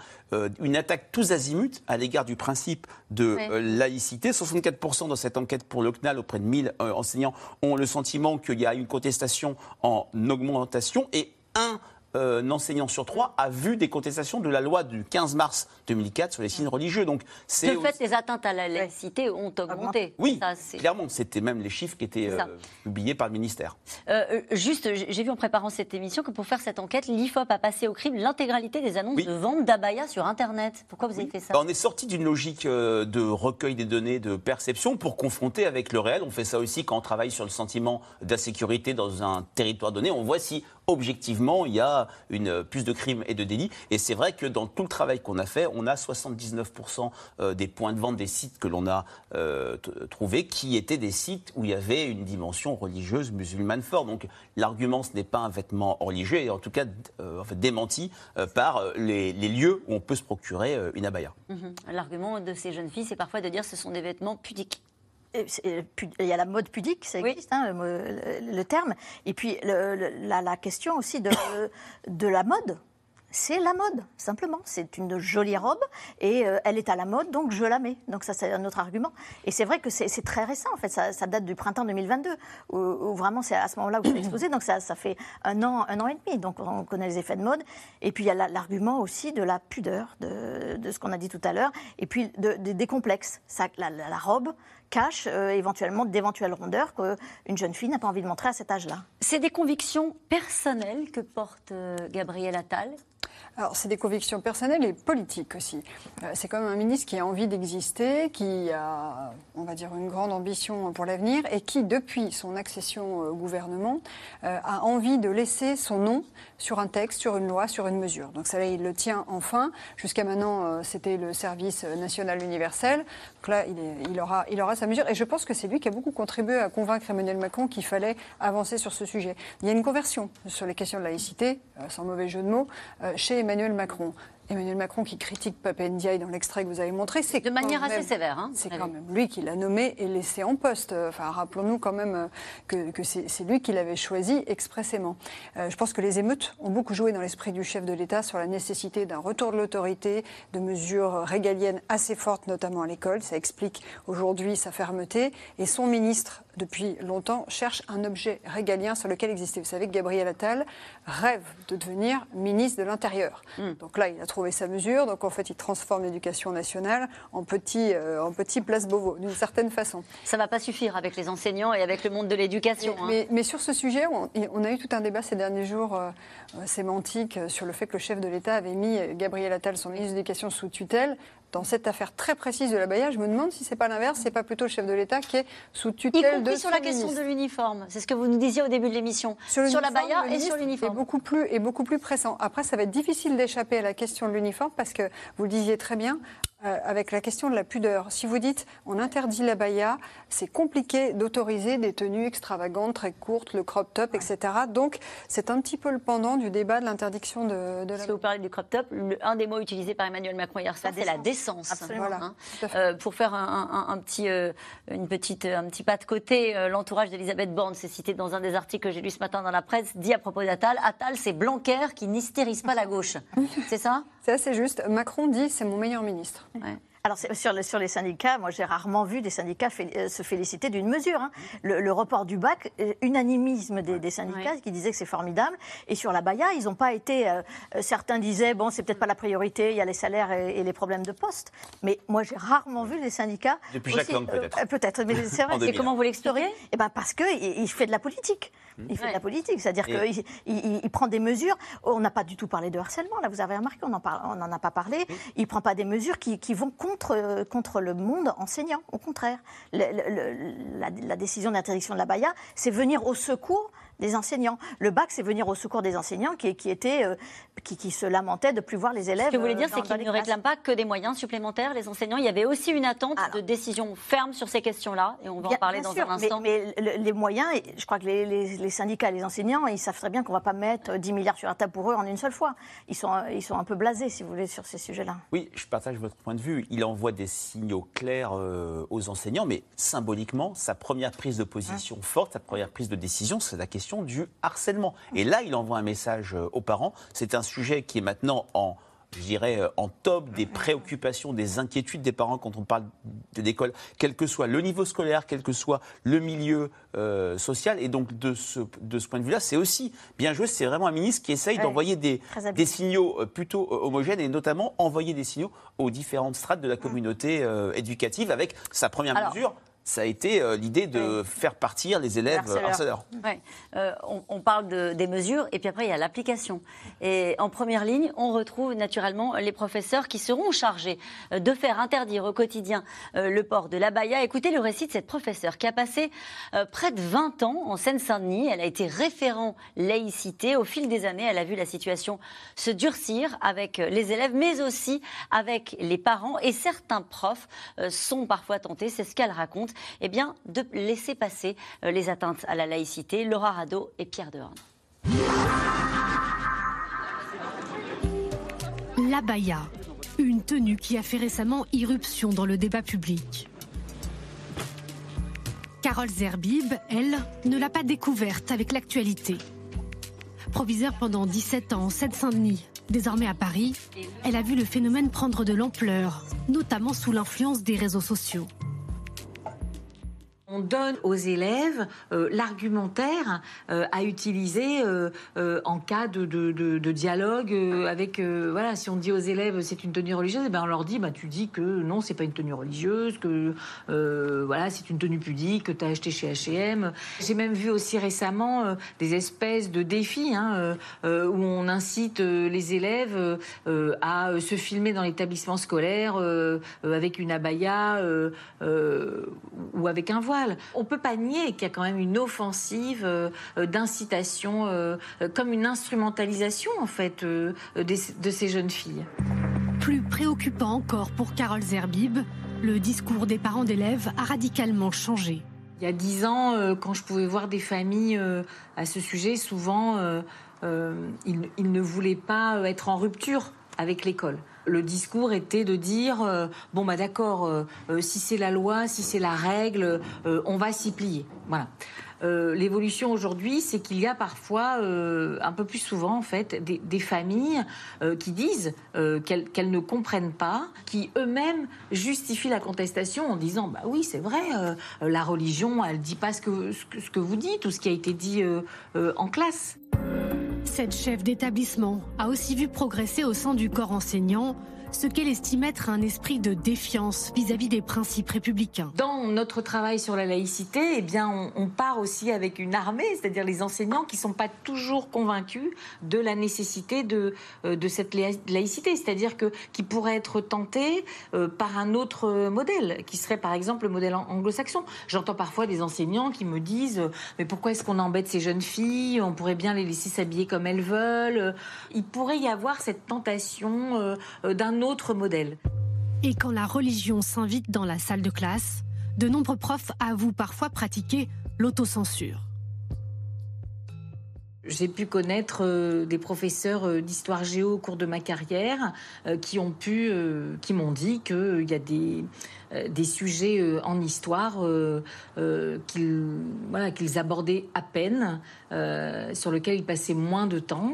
une attaque tous azimuts à l'égard du principe de laïcité. 64% dans cette enquête pour le CNAL auprès de 1000 enseignants ont le sentiment qu'il y a une contestation en augmentation et un euh, enseignant sur trois a vu des contestations de la loi du 15 mars 2004 sur les signes religieux. Donc, c'est de fait, les atteintes à la laïcité ont augmenté. Oui, clairement, c'était même les chiffres qui étaient euh, publiés par le ministère. Euh, juste, j'ai vu en préparant cette émission que pour faire cette enquête, l'IFOP a passé au crible l'intégralité des annonces de vente d'abaya sur Internet. Pourquoi vous avez fait ça bah, On est sorti d'une logique de recueil des données, de perception, pour confronter avec le réel. On fait ça aussi quand on travaille sur le sentiment d'insécurité dans un territoire donné. On voit si objectivement, il y a une, plus de crimes et de délits. Et c'est vrai que dans tout le travail qu'on a fait, on a 79% euh, des points de vente des sites que l'on a euh, trouvés qui étaient des sites où il y avait une dimension religieuse musulmane forte. Donc l'argument, ce n'est pas un vêtement religieux, et en tout cas euh, démenti par les, lieux où on peut se procurer une abaya. Mhm. L'argument de ces jeunes filles, c'est parfois de dire que ce sont des vêtements pudiques. Il y a la mode pudique, ça existe, hein, le, terme. Et puis la, question aussi de, de la mode c'est la mode, simplement. C'est une jolie robe et euh, elle est à la mode, donc je la mets. Donc ça, c'est un autre argument. Et c'est vrai que c'est très récent, en fait. Ça, date du printemps 2022, où, vraiment c'est à ce moment-là où c'est exposé. Donc ça, ça, fait un an, un an et demi. Donc on connaît les effets de mode. Et puis il y a l'argument aussi de la pudeur, de, de ce qu'on a dit tout à l'heure, et puis de, des complexes. Ça, la, robe cache euh, éventuellement d'éventuelles rondeurs qu'une jeune fille n'a pas envie de montrer à cet âge-là. C'est des convictions personnelles que porte euh, Gabriel Attal? Alors, c'est des convictions personnelles et politiques aussi. Euh, c'est comme un ministre qui a envie d'exister, qui a, on va dire, une grande ambition pour l'avenir et qui, depuis son accession au gouvernement, euh, a envie de laisser son nom sur un texte, sur une loi, sur une mesure. Donc, ça, là, il le tient enfin. Jusqu'à maintenant, euh, c'était le service national universel. Donc là, il, aura, sa mesure. Et je pense que c'est lui qui a beaucoup contribué à convaincre Emmanuel Macron qu'il fallait avancer sur ce sujet. Il y a une conversion sur les questions de laïcité, sans mauvais jeu de mots, chez Emmanuel Macron. Emmanuel Macron qui critique Pape Ndiaye dans l'extrait que vous avez montré, c'est de manière assez sévère. Hein, c'est quand même lui qui l'a nommé et laissé en poste. Enfin, rappelons-nous quand même euh, que, c'est lui qui l'avait choisi expressément. Euh, je pense que les émeutes ont beaucoup joué dans l'esprit du chef de l'État sur la nécessité d'un retour de l'autorité, de mesures régaliennes assez fortes, notamment à l'école. Ça explique aujourd'hui sa fermeté. Et son ministre, depuis longtemps, cherche un objet régalien sur lequel exister. Vous savez que Gabriel Attal rêve de devenir ministre de l'Intérieur. Hmm. Donc là, il a trouvé sa mesure. Donc en fait, il transforme l'éducation nationale en petit, euh, en petit place Beauvau, d'une certaine façon. Ça ne va pas suffire avec les enseignants et avec le monde de l'éducation. Mais, hein. mais, sur ce sujet, on, a eu tout un débat ces derniers jours euh, euh, sémantique sur le fait que le chef de l'État avait mis Gabriel Attal, son ministre de l'Éducation, sous tutelle dans cette affaire très précise de la Baïa, je me demande si c'est pas l'inverse, c'est pas plutôt le chef de l'État qui est sous tutelle y compris sur la question de l'uniforme. C'est ce que vous nous disiez au début de l'émission. Sur, la Baïa et sur l'uniforme. beaucoup plus et beaucoup plus pressant. Après, ça va être difficile d'échapper à la question de l'uniforme parce que vous le disiez très bien, avec la question de la pudeur. Si vous dites on interdit la baya, c'est compliqué d'autoriser des tenues extravagantes, très courtes, le crop top, etc. Donc c'est un petit peu le pendant du débat de l'interdiction de, de, la. Si vous parlez du crop top, un des mots utilisés par Emmanuel Macron hier soir, c'est la décence. Absolument. Hein. Euh, pour faire un, un, petit, euh, une petite, un petit pas de côté, l'entourage d'Elisabeth Borne, c'est cité dans un des articles que j'ai lu ce matin dans la presse, dit à propos d'Attal, Attal, c'est Blanquer qui n'hystérise pas la gauche. c'est ça? C'est assez juste. Macron dit c'est mon meilleur ministre. Ouais. Alors sur, sur, les syndicats, moi j'ai rarement vu des syndicats euh, se féliciter d'une mesure. Hein. Le, report du bac, euh, unanimisme des, syndicats qui disaient que c'est formidable. Et sur la Baïa, ils n'ont pas été. Euh, certains disaient bon, c'est peut-être pas la priorité, il y a les salaires et, les problèmes de poste. Mais moi j'ai rarement vu les syndicats. Depuis Jacques Lang peut-être. peut-être, mais c'est vrai. et comment vous l'expliquez? Eh ben parce que il, fait de la politique. Il fait de la politique, c'est-à-dire qu'il il, prend des mesures. On n'a pas du tout parlé de harcèlement. Là, vous avez remarqué, on n'en en a pas parlé. Il prend pas des mesures qui, qui vont contre contre, contre le monde enseignant. Au contraire, la, décision d'interdiction de la Baïa, c'est venir au secours des enseignants. Le bac, c'est venir au secours des enseignants qui, qui, étaient, euh, qui, se lamentaient de plus voir les élèves. Ce que vous voulez dire, euh, c'est qu'ils ne réclament pas que des moyens supplémentaires, les enseignants. Il y avait aussi une attente de décision ferme sur ces questions-là, et on va en parler dans un instant. Mais, les moyens, je crois que les, les, syndicats, les enseignants, ils savent très bien qu'on ne va pas mettre 10 milliards sur la table pour eux en une seule fois. Ils sont, ils sont un peu blasés, si vous voulez, sur ces sujets-là. Oui, je partage votre point de vue. Il envoie des signaux clairs euh, aux enseignants, mais symboliquement, sa première prise de position hein forte, sa première prise de décision, c'est la question du harcèlement et là, il envoie un message euh, aux parents. C'est un sujet qui est maintenant en je dirais, euh, en top des préoccupations, des inquiétudes des parents quand on parle d'école, quel que soit le niveau scolaire, quel que soit le milieu euh, social. Et donc, de ce, de ce point de vue-là, c'est aussi bien joué. C'est vraiment un ministre qui essaye d'envoyer des, des, signaux plutôt homogènes et notamment envoyer des signaux aux différentes strates de la communauté éducative avec sa première mesure ça a été euh, l'idée de faire partir les élèves harceleurs. Euh, on, parle de, des mesures et puis après il y a l'application. Et en première ligne, on retrouve naturellement les professeurs qui seront chargés euh, de faire interdire au quotidien le port de la baya. Écoutez le récit de cette professeure qui a passé près de 20 ans en Seine-Saint-Denis. Elle a été référent laïcité. Au fil des années, elle a vu la situation se durcir avec les élèves, mais aussi avec les parents. Et certains profs sont parfois tentés, c'est ce qu'elle raconte eh bien, de laisser passer euh, les atteintes à la laïcité. Laura Rado et Pierre Dehorn. La baya, une tenue qui a fait récemment irruption dans le débat public. Carole Zerbib, elle, ne l'a pas découverte avec l'actualité. Proviseur pendant 17 ans en Seine-Saint-Denis, désormais à Paris, elle a vu le phénomène prendre de l'ampleur, notamment sous l'influence des réseaux sociaux. On donne aux élèves euh, l'argumentaire euh, à utiliser euh, en cas de, dialogue avec. voilà, si on dit aux élèves c'est une tenue religieuse, eh ben on leur dit bah tu dis que non c'est pas une tenue religieuse, que voilà c'est une tenue pudique que tu as acheté chez H&M. J'ai même vu aussi récemment des espèces de défis hein, où on incite les élèves à se filmer dans l'établissement scolaire avec une abaya ou avec un voile. On ne peut pas nier qu'il y a quand même une offensive euh, d'incitation, euh, comme une instrumentalisation en fait euh, de ces jeunes filles. Plus préoccupant encore pour Carole Zerbib, le discours des parents d'élèves a radicalement changé. Il y a dix ans, quand je pouvais voir des familles à ce sujet, souvent, ils, ne voulaient pas être en rupture avec l'école le discours était de dire euh, bon bah d'accord, euh, euh, si c'est la loi, si c'est la règle, on va s'y plier. Voilà. L'évolution aujourd'hui, c'est qu'il y a parfois, un peu plus souvent en fait, des, familles qui disent qu'elles ne comprennent pas, qui eux-mêmes justifient la contestation en disant bah oui c'est vrai, la religion elle dit pas ce que, ce que vous dites ou ce qui a été dit en classe. Cette chef d'établissement a aussi vu progresser au sein du corps enseignant ce qu'elle estime être un esprit de défiance vis-à-vis des principes républicains. Dans notre travail sur la laïcité, eh bien, on, part aussi avec une armée, c'est-à-dire les enseignants qui ne sont pas toujours convaincus de la nécessité de, euh, de cette laïcité, c'est-à-dire que qui pourraient être tentés euh, par un autre modèle, qui serait par exemple le modèle anglo-saxon. J'entends parfois des enseignants qui me disent mais pourquoi est-ce qu'on embête ces jeunes filles? On pourrait bien les laisser s'habiller comme elles veulent. Il pourrait y avoir cette tentation euh, autre modèle. Et quand la religion s'invite dans la salle de classe, de nombreux profs avouent parfois pratiquer l'autocensure. J'ai pu connaître euh, des professeurs euh, d'histoire géo au cours de ma carrière euh, qui ont pu, qui m'ont dit qu'il y a des, des sujets en histoire qu'ils abordaient à peine, sur lesquels ils passaient moins de temps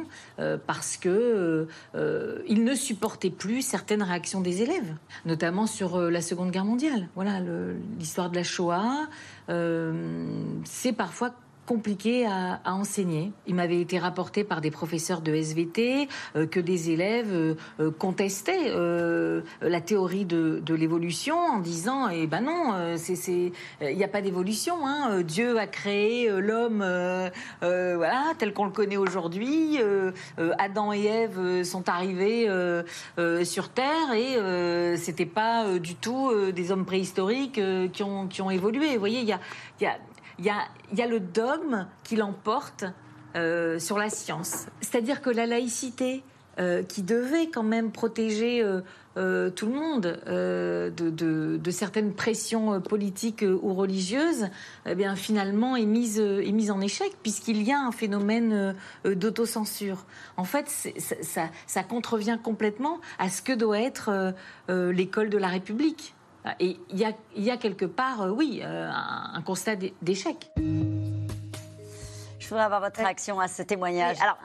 parce que ils ne supportaient plus certaines réactions des élèves, notamment sur la Seconde Guerre mondiale. Voilà, l'histoire de la Shoah, c'est parfois compliqué à, enseigner. Il m'avait été rapporté par des professeurs de SVT euh, que des élèves euh, euh, contestaient la théorie de, l'évolution en disant eh ben non, il n'y a pas d'évolution. Hein. Dieu a créé l'homme voilà tel qu'on le connaît aujourd'hui. Adam et Ève sont arrivés sur Terre et c'était pas du tout des hommes préhistoriques qui ont évolué. Vous voyez, il y a il y a, le dogme qui l'emporte euh, sur la science. C'est-à-dire que la laïcité, euh, qui devait quand même protéger euh, tout le monde de, certaines pressions politiques ou religieuses, eh bien finalement est mise, en échec puisqu'il y a un phénomène d'autocensure. En fait, ça, contrevient complètement à ce que doit être l'école de la République. Et il y a, quelque part, euh, oui, euh, un, constat d'échec. Je voudrais avoir votre réaction à ce témoignage. alors,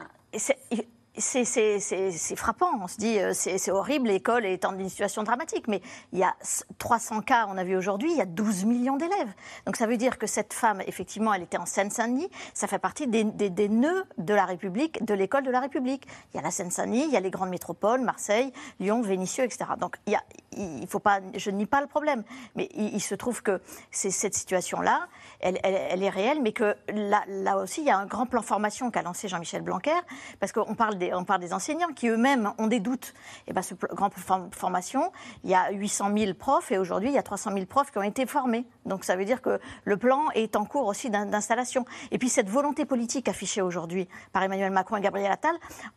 c'est frappant. On se dit, euh, c'est horrible, l'école est dans une situation dramatique. Mais il y a 300 cas, on a vu aujourd'hui, il y a 12 millions d'élèves. Donc ça veut dire que cette femme, effectivement, elle était en Seine-Saint-Denis. Ça fait partie des, des, nœuds de la République, de l'école de la République. Il y a la Seine-Saint-Denis, il y a les grandes métropoles, Marseille, Lyon, Vénissieux, etc. Donc il, y faut pas, je nie pas le problème. Mais il, se trouve que cette situation-là, elle, est réelle, mais que là, là aussi, il y a un grand plan formation qu'a lancé Jean-Michel Blanquer, parce qu'on parle on parle des enseignants qui eux-mêmes ont des doutes. Et ben, ce grand formation, il y a 800 000 profs et aujourd'hui, il y a 300 000 profs qui ont été formés. Donc ça veut dire que le plan est en cours aussi d'installation. Et puis cette volonté politique affichée aujourd'hui par Emmanuel Macron et Gabriel Attal,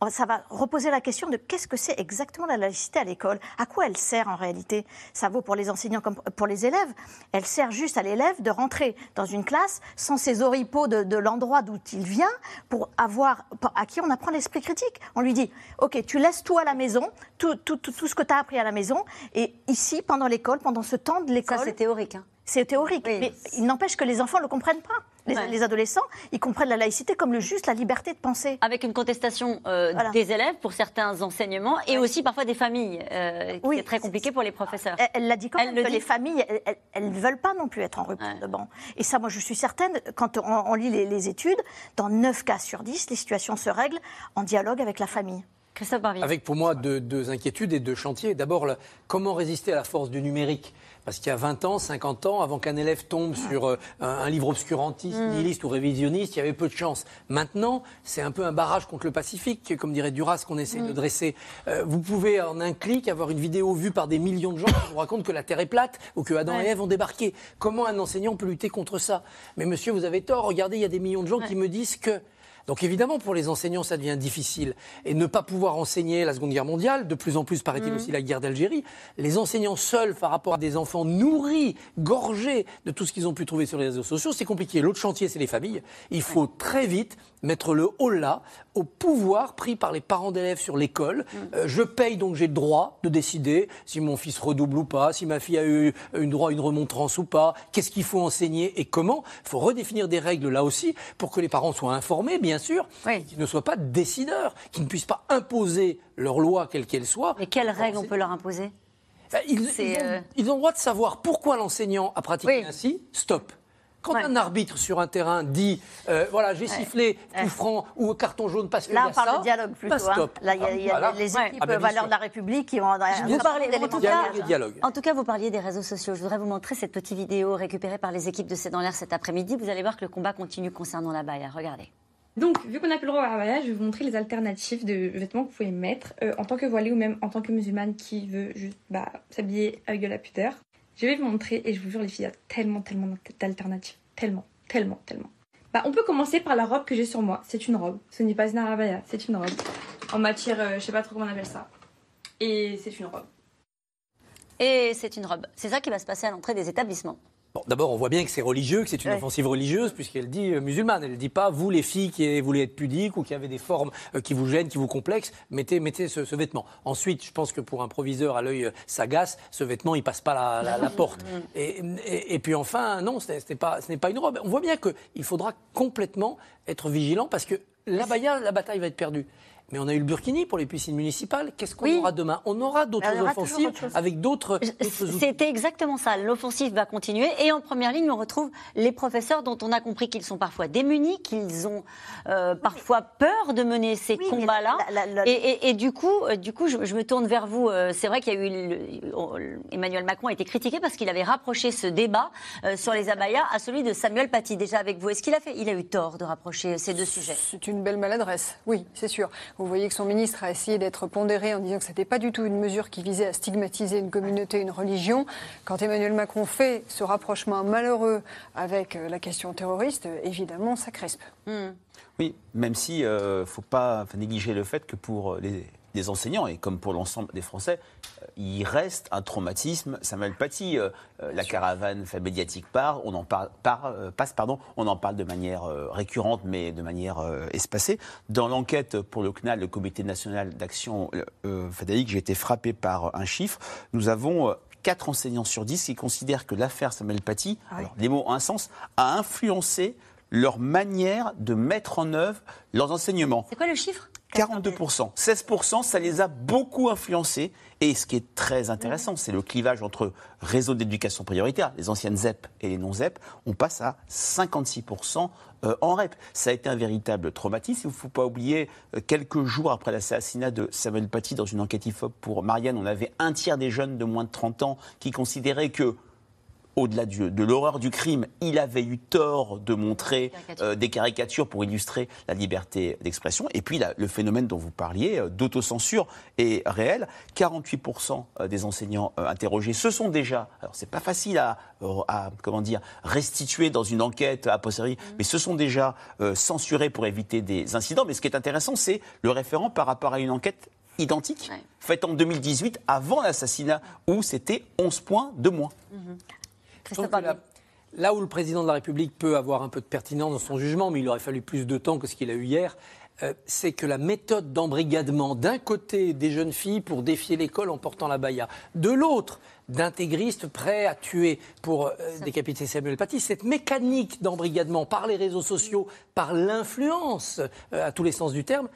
ça va reposer la question de qu'est-ce que c'est exactement la laïcité à l'école? À quoi elle sert en réalité? Ça vaut pour les enseignants comme pour les élèves. Elle sert juste à l'élève de rentrer dans une classe sans ses oripeaux de, de l'endroit d'où il vient pour avoir à qui on apprend l'esprit critique. On lui dit, OK, tu laisses tout à la maison, tout, tout, tout, ce que tu as appris à la maison, et ici, pendant l'école, pendant ce temps de l'école... Ça, c'est théorique. Hein. C'est théorique, mais il n'empêche que les enfants ne le comprennent pas. Les, adolescents, ils comprennent la laïcité comme le juste, la liberté de penser. Avec une contestation euh, des élèves pour certains enseignements et aussi parfois des familles, euh, qui est très compliqué pour les professeurs. Elle l'a dit quand même, que les familles, elles ne veulent pas non plus être en rupture de banc. Et ça, moi, je suis certaine, quand on, lit les, études, dans 9 cas sur 10, les situations se règlent en dialogue avec la famille. Christophe Barbier. Avec pour moi deux, inquiétudes et deux chantiers. D'abord, comment résister à la force du numérique? Parce qu'il y a 20 ans, 50 ans, avant qu'un élève tombe sur euh, un, livre obscurantiste, mm. nihiliste ou révisionniste, il y avait peu de chance. Maintenant, c'est un peu un barrage contre le Pacifique, comme dirait Duras, qu'on essaie de mm. dresser. Euh, vous pouvez, en un clic, avoir une vidéo vue par des millions de gens qui vous racontent que la Terre est plate ou que Adam et Ève ont débarqué. Comment un enseignant peut lutter contre ça? Mais monsieur, vous avez tort. Regardez, il y a des millions de gens qui me disent que donc évidemment, pour les enseignants, ça devient difficile. Et ne pas pouvoir enseigner la Seconde Guerre mondiale, de plus en plus, paraît-il mmh. aussi, la guerre d'Algérie, les enseignants seuls par rapport à des enfants nourris, gorgés de tout ce qu'ils ont pu trouver sur les réseaux sociaux, c'est compliqué. L'autre chantier, c'est les familles. Il faut très vite mettre le haut là au pouvoir pris par les parents d'élèves sur l'école. Mm. Euh, je paye donc j'ai le droit de décider si mon fils redouble ou pas, si ma fille a eu une droit une remontrance ou pas, qu'est-ce qu'il faut enseigner et comment. Il faut redéfinir des règles là aussi pour que les parents soient informés, bien sûr, qu'ils ne soient pas décideurs, qu'ils ne puissent pas imposer leur loi quelle qu'elle soit. Mais quelles règles on peut leur imposer? Ils, ont, euh, ils, ont, le droit de savoir pourquoi l'enseignant a pratiqué ainsi. Stop. Quand un arbitre sur un terrain dit euh, voilà, j'ai sifflé coup franc ou carton jaune parce que. Là, on parle de dialogue plutôt. Hein. stop. Là, il y a, les équipes ah, ben, valeurs de la République qui vont. Vous parlez, en, tout cas, en tout cas, vous parliez des réseaux sociaux. Je voudrais vous montrer cette petite vidéo récupérée par les équipes de C'est dans l'air cet après-midi. Vous allez voir que le combat continue concernant la baïa. Regardez. Donc, vu qu'on n'a plus le droit à je vais vous montrer les alternatives de vêtements que vous pouvez mettre euh, en tant que voilée ou même en tant que musulmane qui veut juste bah, s'habiller avec de la pudeur. Je vais vous montrer et je vous jure les filles, il y a tellement, tellement d'alternatives. Tellement. Tellement, tellement. Bah, on peut commencer par la robe que j'ai sur moi. C'est une robe. Ce n'est pas une arabaya, c'est une robe. En matière, euh, je sais pas trop comment on appelle ça. Et c'est une robe. et c'est une robe. C'est ça qui va se passer à l'entrée des établissements. Bon, D'abord, on voit bien que c'est religieux, que c'est une Ouais. offensive religieuse, puisqu'elle dit euh, musulmane. Elle ne dit pas, vous les filles qui voulez être pudiques ou qui avez des formes euh, qui vous gênent, qui vous complexent, mettez, mettez ce, ce vêtement. Ensuite, je pense que pour un proviseur à l'œil euh, sagace, ce vêtement, il passe pas la, la- la porte. Et, et- et puis enfin, non, ce n'est- pas, une robe. On voit bien qu'il faudra complètement être vigilant, parce que la, baya- la bataille va être perdue. Mais on a eu le burkini pour les piscines municipales. Qu'est-ce qu'on aura demain? On aura d'autres aura offensives avec d'autres. C'était exactement ça. L'offensive va continuer. Et en première ligne, on retrouve les professeurs dont on a compris qu'ils sont parfois démunis, qu'ils ont euh, parfois peur de mener ces combats-là. la- Et, et- et du coup, euh, du coup je, je me tourne vers vous. Euh, C'est vrai qu'il y a eu. le- Emmanuel Macron a été critiqué parce qu'il avait rapproché ce débat sur les abayas à celui de Samuel Paty. Déjà avec vous. Est-ce qu'il a fait Il a eu tort de rapprocher ces deux sujets? C'est une belle maladresse, oui, c'est sûr. Vous voyez que son ministre a essayé d'être pondéré en disant que ce n'était pas du tout une mesure qui visait à stigmatiser une communauté, une religion. Quand Emmanuel Macron fait ce rapprochement malheureux avec euh, la question terroriste, euh, évidemment, ça crispe. Oui, même si ne faut pas négliger le fait que pour euh, les, les enseignants et comme pour l'ensemble des Français, euh, il reste un traumatisme. Samuel Paty, euh, euh, la caravane fait médiatique part, on en parle, par- euh, passe, pardon, on en parle de manière euh, récurrente, mais de manière espacée. Dans l'enquête pour le CNAL, le Comité national d'action fadaïque, j'ai été frappé par un chiffre. Nous avons euh, 4 enseignants sur 10 qui considèrent que l'affaire Samuel Paty, alors, les mots ont un sens, a influencé leur manière de mettre en œuvre leurs enseignements. C'est quoi le chiffre? 42%. 16%, ça les a beaucoup influencés. Et ce qui est très intéressant, c'est le clivage entre réseaux d'éducation prioritaire, les anciennes ZEP et les non-ZEP. On passe à 56% euh, en REP. Ça a été un véritable traumatisme. Il ne faut pas oublier, euh, quelques jours après l'assassinat de Samuel Paty dans une enquête IFOP pour Marianne, on avait un tiers des jeunes de moins de 30 ans qui considéraient que au-delà de l'horreur du crime, il avait eu tort de montrer euh, des caricatures pour illustrer la liberté d'expression. Et puis le phénomène dont vous parliez, euh, d'autocensure, est réel. 48% des enseignants euh, interrogés, ce sont déjà, alors c'est pas facile à, euh, à, comment dire, restituer dans une enquête a posteriori, mais ce sont déjà euh, censurés pour éviter des incidents. Mais ce qui est intéressant, c'est le référent par rapport à une enquête identique, faite en 2018, avant l'assassinat, où c'était 11 points de moins. Je que là, là où le président de la République peut avoir un peu de pertinence dans son jugement, mais il aurait fallu plus de temps que ce qu'il a eu hier, euh, c'est que la méthode d'embrigadement d'un côté des jeunes filles pour défier l'école en portant la baya, de l'autre d'intégristes prêts à tuer pour euh, décapiter Samuel Paty, cette mécanique d'embrigadement par les réseaux sociaux, par l'influence euh, à tous les sens du terme,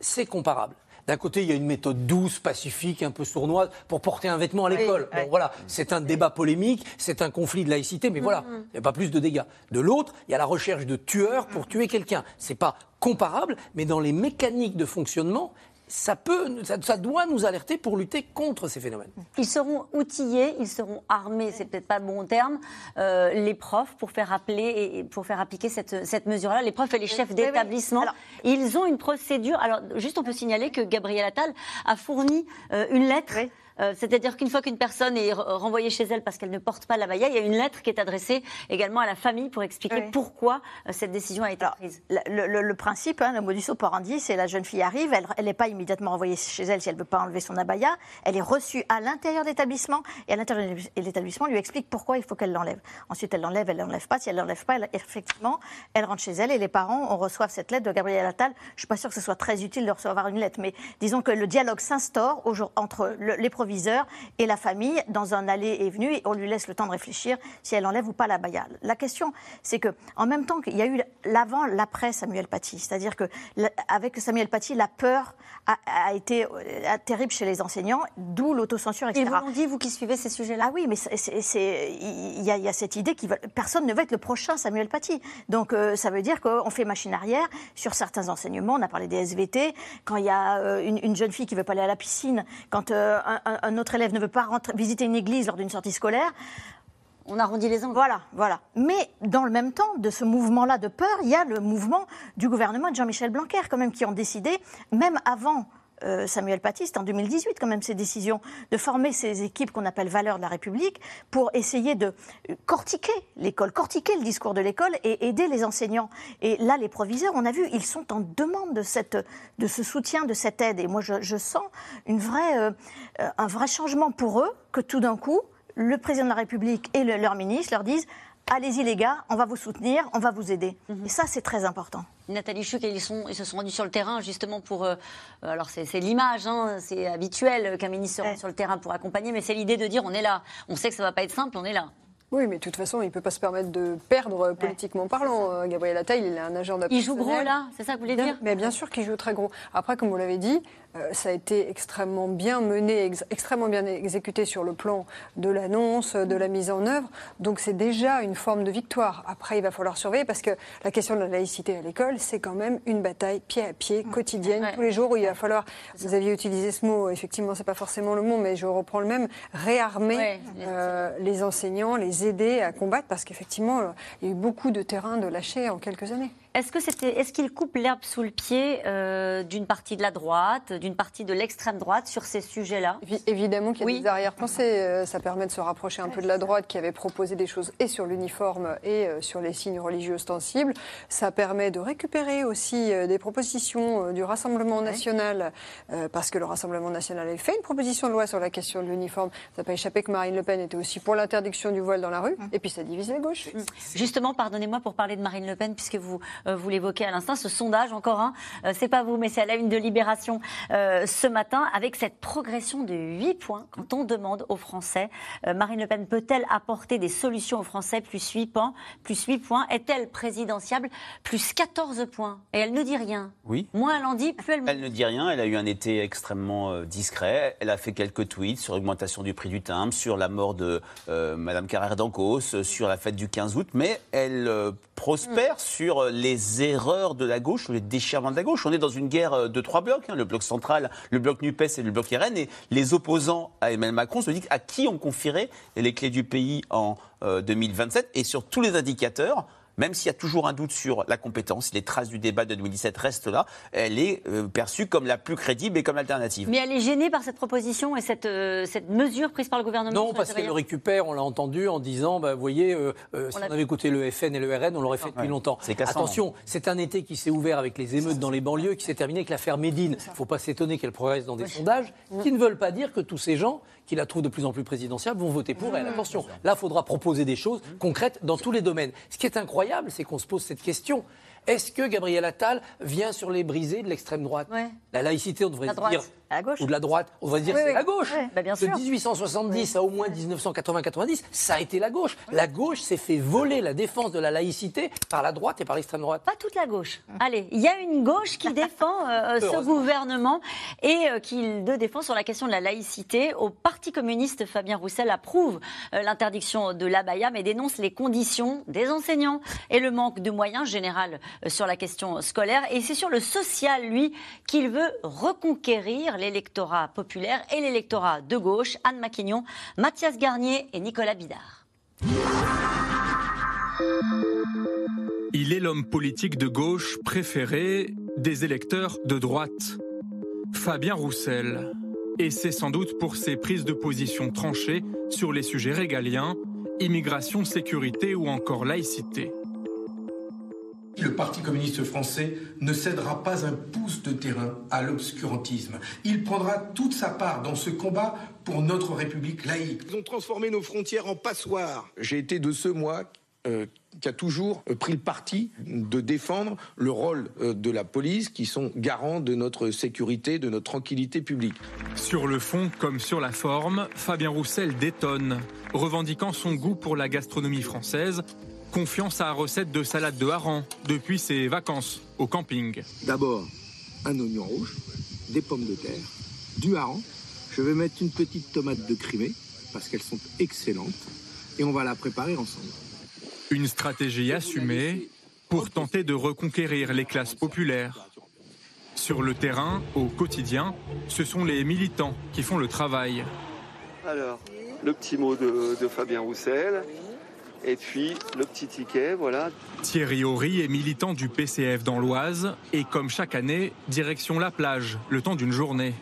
c'est comparable. D'un côté, il y a une méthode douce, pacifique, un peu sournoise pour porter un vêtement à l'école. oui. Bon, voilà, c'est un débat polémique, c'est un conflit de laïcité, mais voilà, Mhm. il n'y a pas plus de dégâts. De l'autre, il y a la recherche de tueurs pour tuer quelqu'un. C'est pas comparable, mais dans les mécaniques de fonctionnement, ça peut, ça, ça doit nous alerter pour lutter contre ces phénomènes. Ils seront outillés, ils seront armés, c'est peut-être pas le bon terme, euh, les profs pour faire appeler et pour faire appliquer cette, cette mesure-là. Les profs et les chefs d'établissement, ils ont une procédure. Alors, juste, on peut signaler que Gabriel Attal a fourni euh, une lettre. Euh, C'est-à-dire qu'une fois qu'une personne est re- renvoyée chez elle parce qu'elle ne porte pas la baya, il y a une lettre qui est adressée également à la famille pour expliquer Oui. pourquoi euh, cette décision a été prise. Le, le- le principe, hein, le modus operandi, c'est la jeune fille arrive, elle n'est pas immédiatement renvoyée chez elle si elle ne veut pas enlever son abaya, elle est reçue à l'intérieur de l'établissement et à l'intérieur de l'établissement lui explique pourquoi il faut qu'elle l'enlève. Ensuite, elle l'enlève, elle ne l'enlève pas. Si elle ne l'enlève pas, elle- effectivement, elle rentre chez elle et les parents on reçoit cette lettre de Gabriel Attal. Je ne suis pas sûre que ce soit très utile de recevoir une lettre, mais disons que le dialogue s'instaure entre le- les proviseurs et la famille dans un aller et venu et on lui laisse le temps de réfléchir si elle enlève ou pas la baya. La question, c'est que en même temps qu'il y a eu l'avant, l'après Samuel Paty, c'est-à-dire que avec Samuel Paty, la peur a, a été euh, terrible chez les enseignants, d'où l'autocensure, etc. Ils vous l'ont dit, vous qui suivez ces sujets-là? Ah oui, mais il y, a- y a cette idée que personne ne veut être le prochain Samuel Paty. Donc euh, ça veut dire qu'on fait machine arrière sur certains enseignements. On a parlé des SVT. Quand il y a euh, une, une jeune fille qui veut pas aller à la piscine, quand euh, un, un- un autre élève ne veut pas rentrer, visiter une église lors d'une sortie scolaire. On arrondit les angles. Voilà, voilà. Mais dans le même temps, de ce mouvement-là de peur, il y a le mouvement du gouvernement de Jean-Michel Blanquer, quand même, qui ont décidé, même avant euh, Samuel c'était en 2018 quand même ces décisions, de former ces équipes qu'on appelle valeurs de la République pour essayer de cortiquer l'école, cortiquer le discours de l'école et aider les enseignants. Et là, les proviseurs, on a vu, ils sont en demande de, cette, de ce soutien, de cette aide. Et moi, je, sens une euh, un vrai changement pour eux que tout d'un coup, le président de la République et leur ministre leur disent allez-y les gars, on va vous soutenir, on va vous aider. Mhm. Et ça, c'est très important. Nathalie Chuc, ils, sont, ils se sont rendus sur le terrain justement pour... Euh, alors c'est l'image, hein, c'est habituel qu'un ministre se rende sur le terrain pour accompagner, mais c'est l'idée de dire on est là. On sait que ça ne va pas être simple, on est là. Oui, mais de toute façon, il ne peut pas se permettre de perdre politiquement parlant. Euh, Gabriel Attal, il a un agenda Il joue gros là, c'est ça que vous voulez dire? Mais bien sûr qu'il joue très gros. Après, comme vous l'avez dit, euh, ça a été extrêmement bien mené, extrêmement bien exécuté sur le plan de l'annonce, de la mise en œuvre. Donc c'est déjà une forme de victoire. Après, il va falloir surveiller parce que la question de la laïcité à l'école, c'est quand même une bataille pied à pied, quotidienne, tous les jours où il va falloir. Vous aviez utilisé ce mot, effectivement, c'est pas forcément le mot, mais je reprends le même. Réarmer euh, les enseignants, les aider à combattre parce qu'effectivement, euh, il y a eu beaucoup de terrain de lâcher en quelques années. Est-ce que c'était, est-ce qu'il coupe l'herbe sous le pied euh, d'une partie de la droite, d'une partie de l'extrême droite sur ces sujets-là? Évidemment qu'il y a des arrière-pensées. Euh, ça permet de se rapprocher un peu de la droite qui avait proposé des choses et sur l'uniforme et euh, sur les signes religieux ostensibles. Ça permet de récupérer aussi des propositions du Rassemblement national, parce que le Rassemblement national avait fait une proposition de loi sur la question de l'uniforme. Ça n'a pas échappé que Marine Le Pen était aussi pour l'interdiction du voile dans la rue. Mmh. Et puis ça divise la gauche. Mmh. Justement, pardonnez-moi pour parler de Marine Le Pen, puisque vous vous l'évoquez à l'instant, ce sondage, encore un, euh, c'est pas vous, mais c'est à la une de Libération euh, ce matin, avec cette progression de 8 points quand on demande aux Français, Marine Le Pen peut-elle apporter des solutions aux Français? Plus 8 points, plus 8 points, est-elle présidentiable? Plus 14 points. Et elle ne dit rien. Oui. Moins elle en dit, plus elle... Elle ne dit rien, elle a eu un été extrêmement discret, elle a fait quelques tweets sur l'augmentation du prix du timbre, sur la mort de Madame Carrère d'Ancos, sur la fête du 15 août, mais elle prospère mm. sur les les erreurs de la gauche les déchirements de la gauche. On est dans une guerre euh, de trois blocs, hein, le bloc central, le bloc NUPES et le bloc RN. Et les opposants à Emmanuel Macron se disent à qui on confierait les clés du pays en 2027 euh, et sur tous les indicateurs même s'il y a toujours un doute sur la compétence, les traces du débat de 2017 restent là, elle est euh, perçue comme la plus crédible et comme alternative. Mais elle est gênée par cette proposition et cette, euh, cette mesure prise par le gouvernement Non, parce qu'elle le récupère, on l'a entendu, en disant, bah, vous voyez, euh, si on, avait écouté le FN et le RN, on l'aurait fait depuis longtemps. Attention, c'est un été qui s'est ouvert avec les émeutes dans les banlieues, qui s'est terminé avec l'affaire Médine. Il ne faut pas s'étonner qu'elle progresse dans des sondages, qui ne veulent pas dire que tous ces gens qui la trouvent de plus en plus présidentielle vont voter pour elle. Attention, là, il faudra proposer des choses concrètes dans tous les domaines. Ce qui est incroyable, c'est qu'on se pose cette question. Est-ce que Gabriel Attal vient sur les brisées de l'extrême droite? La laïcité, on devrait dire ou de la droite, on devrait dire c'est la gauche. Bah, bien. De 1870 à au moins 1980-90, ça a été la gauche. La gauche s'est fait voler la défense de la laïcité par la droite et par l'extrême droite. Pas toute la gauche. Allez, il y a une gauche qui défend euh, ce gouvernement et euh, qui le défend sur la question de la laïcité. Au Parti communiste, Fabien Roussel approuve euh, l'interdiction de l'abaya, mais dénonce les conditions des enseignants et le manque de moyens général sur la question scolaire. Et c'est sur le social, lui, qu'il veut reconquérir l'électorat populaire et l'électorat de gauche, Anne Maquignon, Mathias Garnier et Nicolas Bidard. Il est l'homme politique de gauche préféré des électeurs de droite. Fabien Roussel. Et c'est sans doute pour ses prises de position tranchées sur les sujets régaliens, immigration, sécurité ou encore laïcité. Le Parti communiste français ne cédera pas un pouce de terrain à l'obscurantisme. Il prendra toute sa part dans ce combat pour notre République laïque. Ils ont transformé nos frontières en passoires. J'ai été de ceux, moi, euh, qui a toujours pris le parti de défendre le rôle euh, de la police, qui sont garants de notre sécurité, de notre tranquillité publique. Sur le fond comme sur la forme, Fabien Roussel détonne, revendiquant son goût pour la gastronomie française Confiance à la recette de salade de hareng depuis ses vacances au camping. D'abord, un oignon rouge, des pommes de terre, du hareng. Je vais mettre une petite tomate de Crimée parce qu'elles sont excellentes et on va la préparer ensemble. Une stratégie assumée pour tenter de reconquérir les classes populaires. Sur le terrain, au quotidien, ce sont les militants qui font le travail. Alors, le petit mot de, de Fabien Roussel Et puis le petit ticket, voilà. Thierry Horry est militant du PCF dans l'Oise et comme chaque année, direction la plage, le temps d'une journée.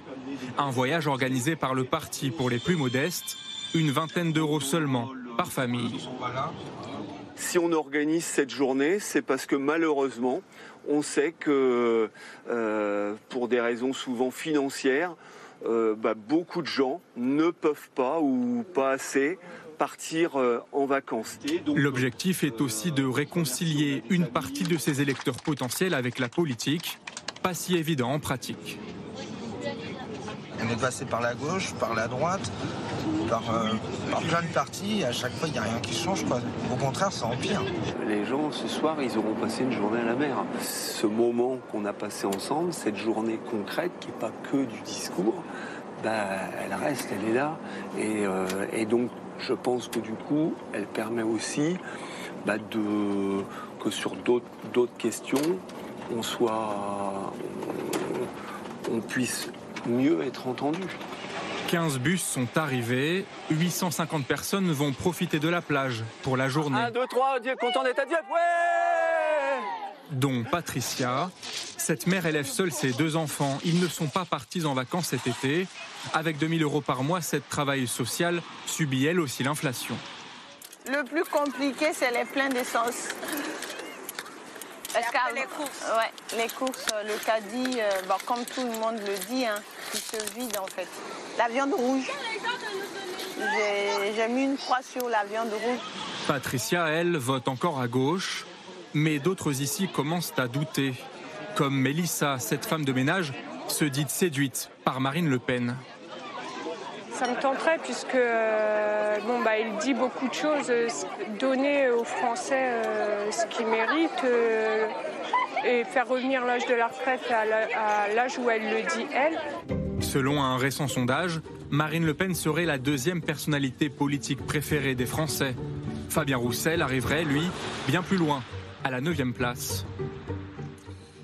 Un voyage organisé par le parti pour les plus modestes, une vingtaine d'euros seulement par famille. Si on organise cette journée, c'est parce que malheureusement, on sait que euh, pour des raisons souvent financières, euh, bah, beaucoup de gens ne peuvent pas ou pas assez partir euh, en vacances. L'objectif est aussi de réconcilier une partie de ces électeurs potentiels avec la politique, pas si évident en pratique. On est passé par la gauche, par la droite, par, euh, plein de partis. À chaque fois, il n'y a rien qui change. Au contraire, ça empire. Les gens, ce soir, ils auront passé une journée à la mer. Ce moment qu'on a passé ensemble, cette journée concrète, qui n'est pas que du discours, bah, elle reste, elle est là. Et, et donc, je pense que du coup, elle permet aussi bah, de, que sur d'autres questions, on soit, on, puisse mieux être entendu. 15 bus sont arrivés, 850 personnes vont profiter de la plage pour la journée. 1, 2, 3, Dieu content d'être à Dieu, ouais Dont Patricia. Cette mère élève seule ses deux enfants. Ils ne sont pas partis en vacances cet été. Avec 2000 euros par mois, cette travailleuse sociale subit elle aussi l'inflation. Le plus compliqué, c'est les pleins d'essence. les courses. Ouais, les courses, le caddie, euh, comme tout le monde le dit, hein, il se vide en fait. La viande rouge. J'ai mis une croix sur la viande rouge. Patricia, elle, vote encore à gauche, mais d'autres ici commencent à douter. Comme Mélissa, cette femme de ménage, se dit séduite par Marine Le Pen. Ça me tenterait puisque euh, bon, bah, il dit beaucoup de choses, euh, donner aux Français euh, ce qu'ils méritent et faire revenir l'âge de la retraite à l'âge où elle le dit elle. Selon un récent sondage, Marine Le Pen serait la deuxième personnalité politique préférée des Français. Fabien Roussel arriverait, lui, bien plus loin, à la 9 place.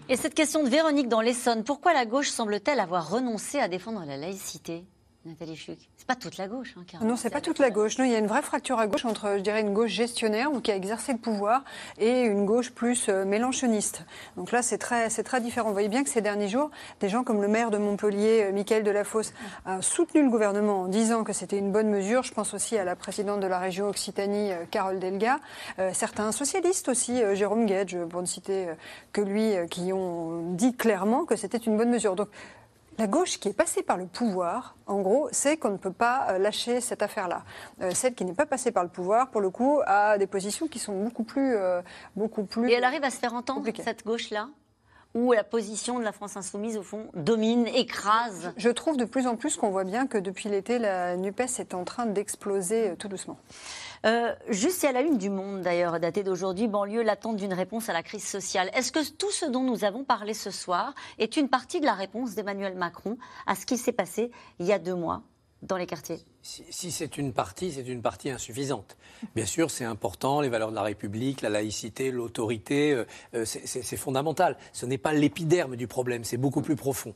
Et cette question de Véronique dans l'Essonne, pourquoi la gauche semble-t-elle avoir renoncé à défendre la laïcité? Nathalie Chuc. C'est pas toute la gauche. Hein, non, c'est pas toute la gauche. Non, il y a une vraie fracture à gauche entre, je dirais, une gauche gestionnaire ou qui a exercé le pouvoir et une gauche plus euh, mélanchoniste. Donc là, c'est très, c'est très différent. Vous voyez bien que ces derniers jours, des gens comme le maire de Montpellier, euh, Michael Delafosse, a soutenu le gouvernement en disant que c'était une bonne mesure. Je pense aussi à la présidente de la région Occitanie, euh, Carole Delga. certains socialistes aussi, Jérôme Gage, pour ne citer que lui, qui ont dit clairement que c'était une bonne mesure. Donc la gauche qui est passée par le pouvoir, en gros, c'est qu'on ne peut pas euh, lâcher cette affaire-là. Euh, celle qui n'est pas passée par le pouvoir, pour le coup, a des positions qui sont beaucoup plus, euh, beaucoup plus. Et elle arrive à se faire entendre cette gauche-là où la position de la France insoumise, au fond, domine, écrase Je trouve de plus en plus qu'on voit bien que depuis l'été, la NUPES est en train d'exploser tout doucement. Euh, juste à la une du Monde, d'ailleurs, daté d'aujourd'hui, banlieue, l'attente d'une réponse à la crise sociale. Est-ce que tout ce dont nous avons parlé ce soir est une partie de la réponse d'Emmanuel Macron à ce qui s'est passé il y a deux mois dans les quartiers? Si, c'est une partie, c'est une partie insuffisante. Bien sûr, c'est important, les valeurs de la République, la laïcité, l'autorité, euh, euh, c'est fondamental. Ce n'est pas l'épiderme du problème, c'est beaucoup plus profond.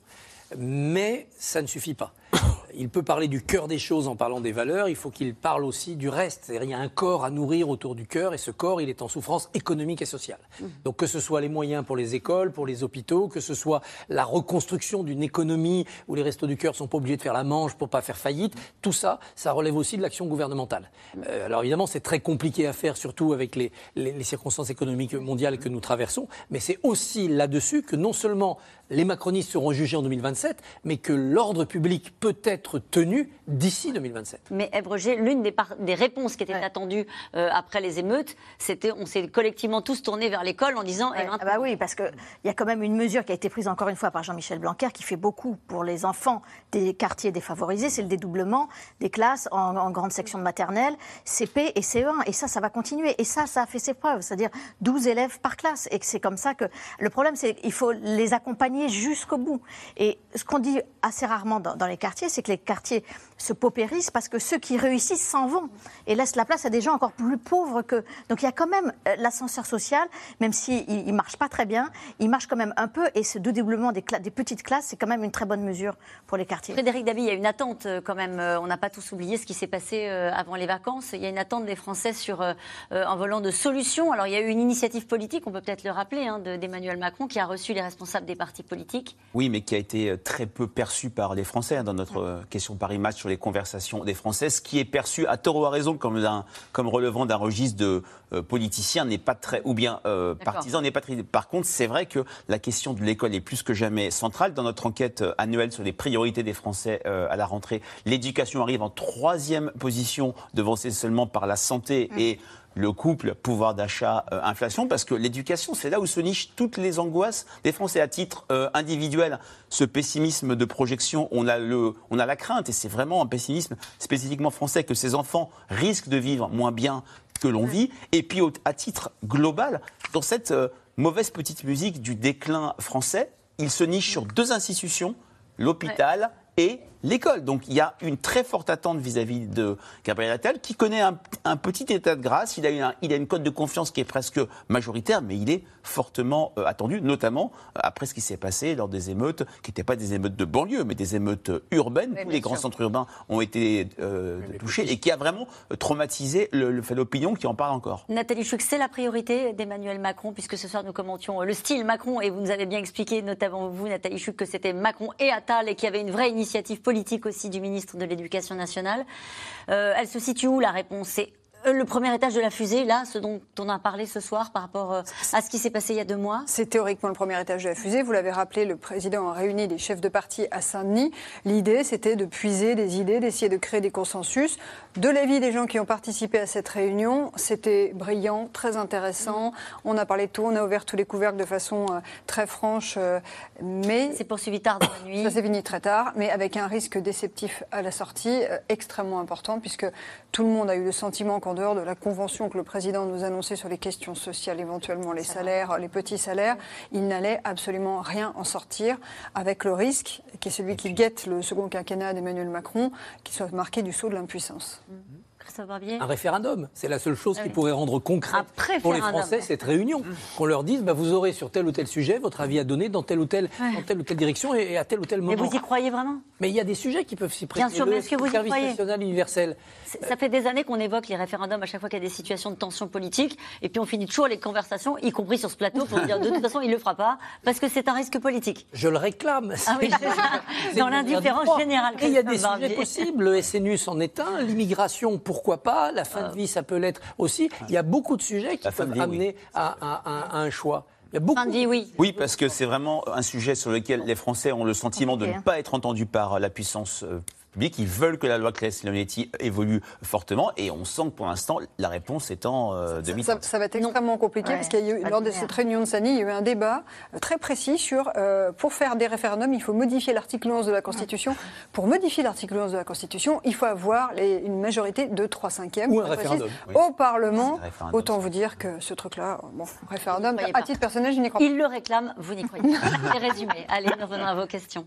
Mais ça ne suffit pas il peut parler du cœur des choses en parlant des valeurs, il faut qu'il parle aussi du reste. C'est-à-dire il y a un corps à nourrir autour du cœur et ce corps, il est en souffrance économique et sociale. Mmh. Donc que ce soit les moyens pour les écoles, pour les hôpitaux, que ce soit la reconstruction d'une économie où les restos du cœur sont pas obligés de faire la manche pour pas faire faillite, tout ça, ça relève aussi de l'action gouvernementale. Mmh. Euh, alors évidemment, c'est très compliqué à faire, surtout avec les, les circonstances économiques mondiales que nous traversons, mais c'est aussi là-dessus que non seulement les macronistes seront jugés en 2027, mais que l'ordre public peut être tenu d'ici 2027. Mais Ebreger, l'une des, des, réponses qui était attendue euh, après les émeutes, c'était on s'est collectivement tous tournés vers l'école en disant. Eh, ah bah oui, parce qu'il y a quand même une mesure qui a été prise encore une fois par Jean-Michel Blanquer qui fait beaucoup pour les enfants des quartiers défavorisés, c'est le dédoublement des classes en, grande section de maternelle, CP et CE1. Et ça, ça va continuer. Et ça, ça a fait ses preuves, c'est-à-dire 12 élèves par classe. Et c'est comme ça que. Le problème, c'est qu'il faut les accompagner jusqu'au bout. Et ce qu'on dit assez rarement dans, les quartiers, c'est que les quartiers se paupérisent parce que ceux qui réussissent s'en vont et laissent la place à des gens encore plus pauvres que. Donc il y a quand même euh, l'ascenseur social, même s'il si ne marche pas très bien, il marche quand même un peu. Et ce dédoublement des, des petites classes, c'est quand même une très bonne mesure pour les quartiers. Frédéric Dabi, il y a une attente euh, quand même. Euh, on n'a pas tous oublié ce qui s'est passé avant les vacances. Il y a une attente des Français sur un volant de solutions. Alors il y a eu une initiative politique, on peut peut-être le rappeler, hein, d'Emmanuel Macron qui a reçu les responsables des partis Oui, mais qui a été très peu perçu par les Français hein, dans notre question Paris Match sur les conversations des Français, ce qui est perçu à tort ou à raison comme, comme relevant d'un registre de euh, politicien n'est pas très, ou bien euh, partisan n'est pas très. Par contre, c'est vrai que la question de l'école est plus que jamais centrale. Dans notre enquête euh, annuelle sur les priorités des Français à la rentrée, l'éducation arrive en troisième position, devancée seulement par la santé mmh. et le couple, pouvoir d'achat, euh, inflation, parce que l'éducation, c'est là où se nichent toutes les angoisses des Français à titre euh, individuel. Ce pessimisme de projection, on a, le, on a la crainte, et c'est vraiment un pessimisme spécifiquement français, que ces enfants risquent de vivre moins bien que l'on vit. Et puis, à titre global, dans cette euh, mauvaise petite musique du déclin français, il se niche sur deux institutions, l'hôpital et l'école. Donc il y a une très forte attente vis-à-vis de Gabriel Attal, qui connaît un, petit état de grâce. Il a, une, il a une cote de confiance qui est presque majoritaire, mais il est fortement euh, attendu, notamment euh, après ce qui s'est passé lors des émeutes, qui n'étaient pas des émeutes de banlieue, mais des émeutes urbaines. Tous les grands centres urbains ont été euh, touchés et qui a vraiment traumatisé le, fait d'opinion qui en parle encore. Nathalie Chouc, c'est la priorité d'Emmanuel Macron, puisque ce soir nous commentions le style Macron, et vous nous avez bien expliqué, notamment vous, Nathalie Chouc, que c'était Macron et Attal et qu'il y avait une vraie initiative politique aussi du ministre de l'Éducation nationale. elle se situe où la réponse? Euh, le premier étage de la fusée, là, ce dont on a parlé ce soir par rapport euh, à ce qui s'est passé il y a deux mois C'est théoriquement le premier étage de la fusée. Vous l'avez rappelé, le président a réuni des chefs de parti à Saint-Denis. L'idée, c'était de puiser des idées, d'essayer de créer des consensus. De l'avis des gens qui ont participé à cette réunion, c'était brillant, très intéressant. On a parlé de tout, on a ouvert tous les couvercles de façon euh, très franche. mais c'est poursuivi tard dans la nuit. Ça s'est fini très tard, mais avec un risque déceptif à la sortie extrêmement important, puisque tout le monde a eu le sentiment qu'en dehors de la convention que le président nous annonçait sur les questions sociales, éventuellement les salaires, les petits salaires, il n'allait absolument rien en sortir, avec le risque, qui est celui qui guette le second quinquennat d'Emmanuel Macron, qu'il soit marqué du saut de l'impuissance. Un référendum. C'est la seule chose qui pourrait rendre concret pour les Français cette réunion. Qu'on leur dise, bah, vous aurez sur tel ou tel sujet votre avis à donner dans telle ou telle, dans telle, ou telle direction et, à tel ou tel moment. Mais vous y croyez vraiment? Mais il y a des sujets qui peuvent s'y prêter. Bien sûr, mais est-ce que vous y service national universel. Ça fait des années qu'on évoque les référendums à chaque fois qu'il y a des situations de tension politique. Et puis on finit toujours les conversations, y compris sur ce plateau, pour dire de toute façon, il ne le fera pas parce que c'est un risque politique. Je le réclame. Ah oui, dans l'indifférence générale. il y a des sujets possibles. Le SNU s'en est un. L'immigration, pourquoi pas. La fin de vie, ça peut l'être aussi. Il y a beaucoup de sujets qui peuvent amener à, un choix. Il y a beaucoup. Vie, oui. oui, parce que c'est vraiment un sujet sur lequel les Français ont le sentiment de ne pas être entendus par la puissance euh, public. Ils veulent que la loi Claes-Leonetti évolue fortement et on sent que pour l'instant, la réponse étant euh, demi ça, ça, va être extrêmement compliqué parce qu'il y a eu, lors de cette réunion de Sani, il y a eu un débat euh, très précis sur euh, pour faire des référendums, il faut modifier l'article 11 de la Constitution. Pour modifier l'article 11 de la Constitution, il faut avoir les, une majorité de 3 cinquièmes Ou un référendum, au Parlement. Autant vous dire que ce truc-là, bon, référendum, à titre personnel, je n'y crois pas. Il le réclame, vous n'y croyez pas. C'est résumé. Allez, nous revenons à vos questions.